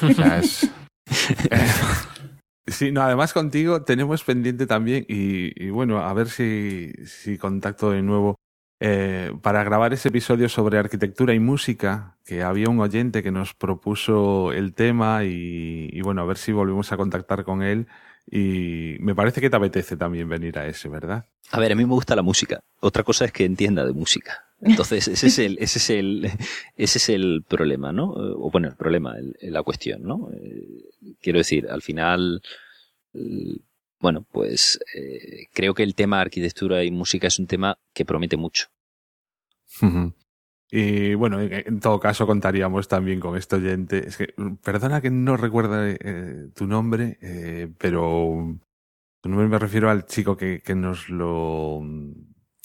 [SPEAKER 4] O sea, es...
[SPEAKER 2] Sí, no, además contigo tenemos pendiente también, y, bueno, a ver si, si contacto de nuevo eh, para grabar ese episodio sobre arquitectura y música, que había un oyente que nos propuso el tema y, y bueno, a ver si volvemos a contactar con él. Y me parece que te apetece también venir a ese, ¿verdad?
[SPEAKER 6] A ver, a mí me gusta la música. Otra cosa es que entienda de música. Entonces, ese es el, ese es el, ese es el problema, ¿no? O bueno, el problema, la cuestión, ¿no? Eh, quiero decir, al final, eh, bueno, pues eh, creo que el tema arquitectura y música es un tema que promete mucho.
[SPEAKER 2] Y bueno, en, todo caso contaríamos también con este oyente. Es que, perdona que no recuerda tu nombre, pero tu nombre me refiero al chico que, que nos lo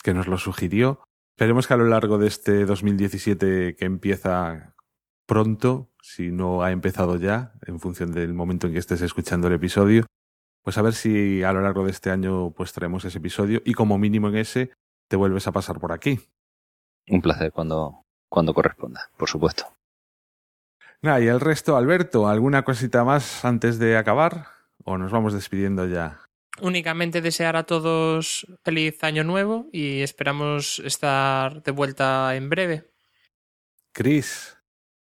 [SPEAKER 2] que nos lo sugirió. Esperemos que a lo largo de este 2017 que empieza pronto, si no ha empezado ya, en función del momento en que estés escuchando el episodio, pues a ver si a lo largo de este año pues traemos ese episodio y como mínimo en ese te vuelves a pasar por aquí.
[SPEAKER 6] Un placer cuando, cuando corresponda, por supuesto.
[SPEAKER 2] Nada, y el resto, Alberto, ¿alguna cosita más antes de acabar? ¿O nos vamos despidiendo ya?
[SPEAKER 3] Únicamente desear a todos feliz año nuevo y esperamos estar de vuelta en breve.
[SPEAKER 2] Cris.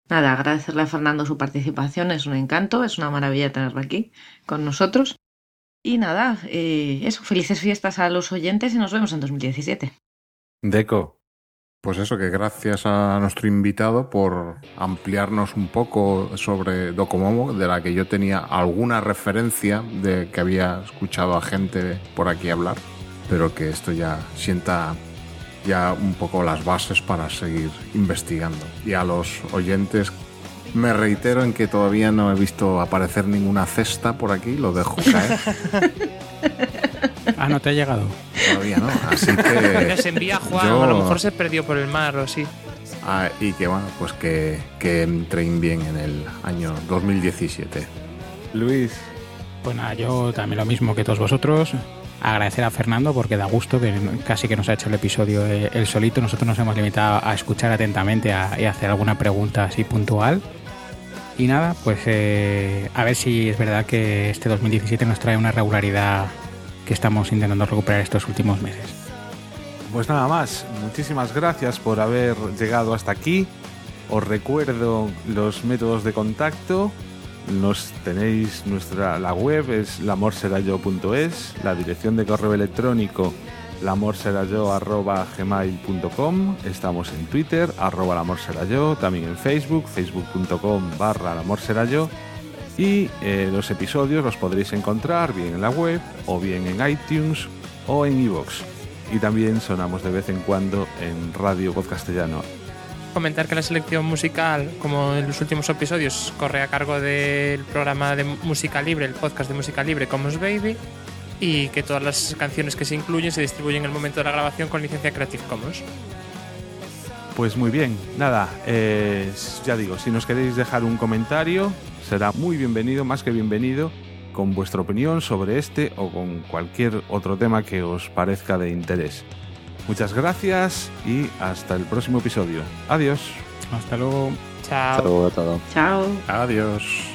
[SPEAKER 1] Nada, agradecerle a Fernando su participación, es un encanto, es una maravilla tenerlo aquí con nosotros. Y nada, eh, eso, felices fiestas a los oyentes y nos vemos en 2017.
[SPEAKER 2] Deco.
[SPEAKER 4] Pues eso, que gracias a nuestro invitado por ampliarnos un poco sobre Docomomo, de la que yo tenía alguna referencia de que había escuchado a gente por aquí hablar, pero que esto ya sienta ya un poco las bases para seguir investigando. Y a los oyentes me reitero en que todavía no he visto aparecer ninguna cesta por aquí, lo dejo caer.
[SPEAKER 5] Ah, no te ha llegado.
[SPEAKER 4] Todavía no, así que...
[SPEAKER 3] Nos envía Juan,
[SPEAKER 4] yo-
[SPEAKER 3] a lo mejor se perdió por el mar o sí.
[SPEAKER 4] Ah, y que bueno, pues que, que entren bien en el año 2017.
[SPEAKER 2] Luis.
[SPEAKER 5] Pues nada, yo también lo mismo que todos vosotros. Agradecer a Fernando porque da gusto que casi que nos ha hecho el episodio eh, él solito. Nosotros nos hemos limitado a escuchar atentamente a- y a hacer alguna pregunta así puntual. Y nada, pues eh, a ver si es verdad que este 2017 nos trae una regularidad que estamos intentando recuperar estos últimos meses.
[SPEAKER 2] Pues nada más, muchísimas gracias por haber llegado hasta aquí. Os recuerdo los métodos de contacto. Nos tenéis nuestra la web es lamorserayo.es, la dirección de correo electrónico lamorserayo@gmail.com. Estamos en Twitter arroba lamorserayo, también en Facebook facebook.com barra lamorserayo y eh, los episodios los podréis encontrar bien en la web o bien en iTunes o en iVoox. Y también sonamos de vez en cuando en Radio Podcastellano.
[SPEAKER 3] Comentar que la selección musical, como en los últimos episodios, corre a cargo del programa de música libre, el podcast de música libre Commons Baby, y que todas las canciones que se incluyen se distribuyen en el momento de la grabación con licencia Creative Commons.
[SPEAKER 2] Pues muy bien, nada, eh, ya digo, si nos queréis dejar un comentario, será muy bienvenido, más que bienvenido, con vuestra opinión sobre este o con cualquier otro tema que os parezca de interés. Muchas gracias y hasta el próximo episodio. Adiós.
[SPEAKER 5] Hasta luego.
[SPEAKER 3] Chao.
[SPEAKER 6] Hasta luego a todos.
[SPEAKER 1] Chao.
[SPEAKER 4] Adiós.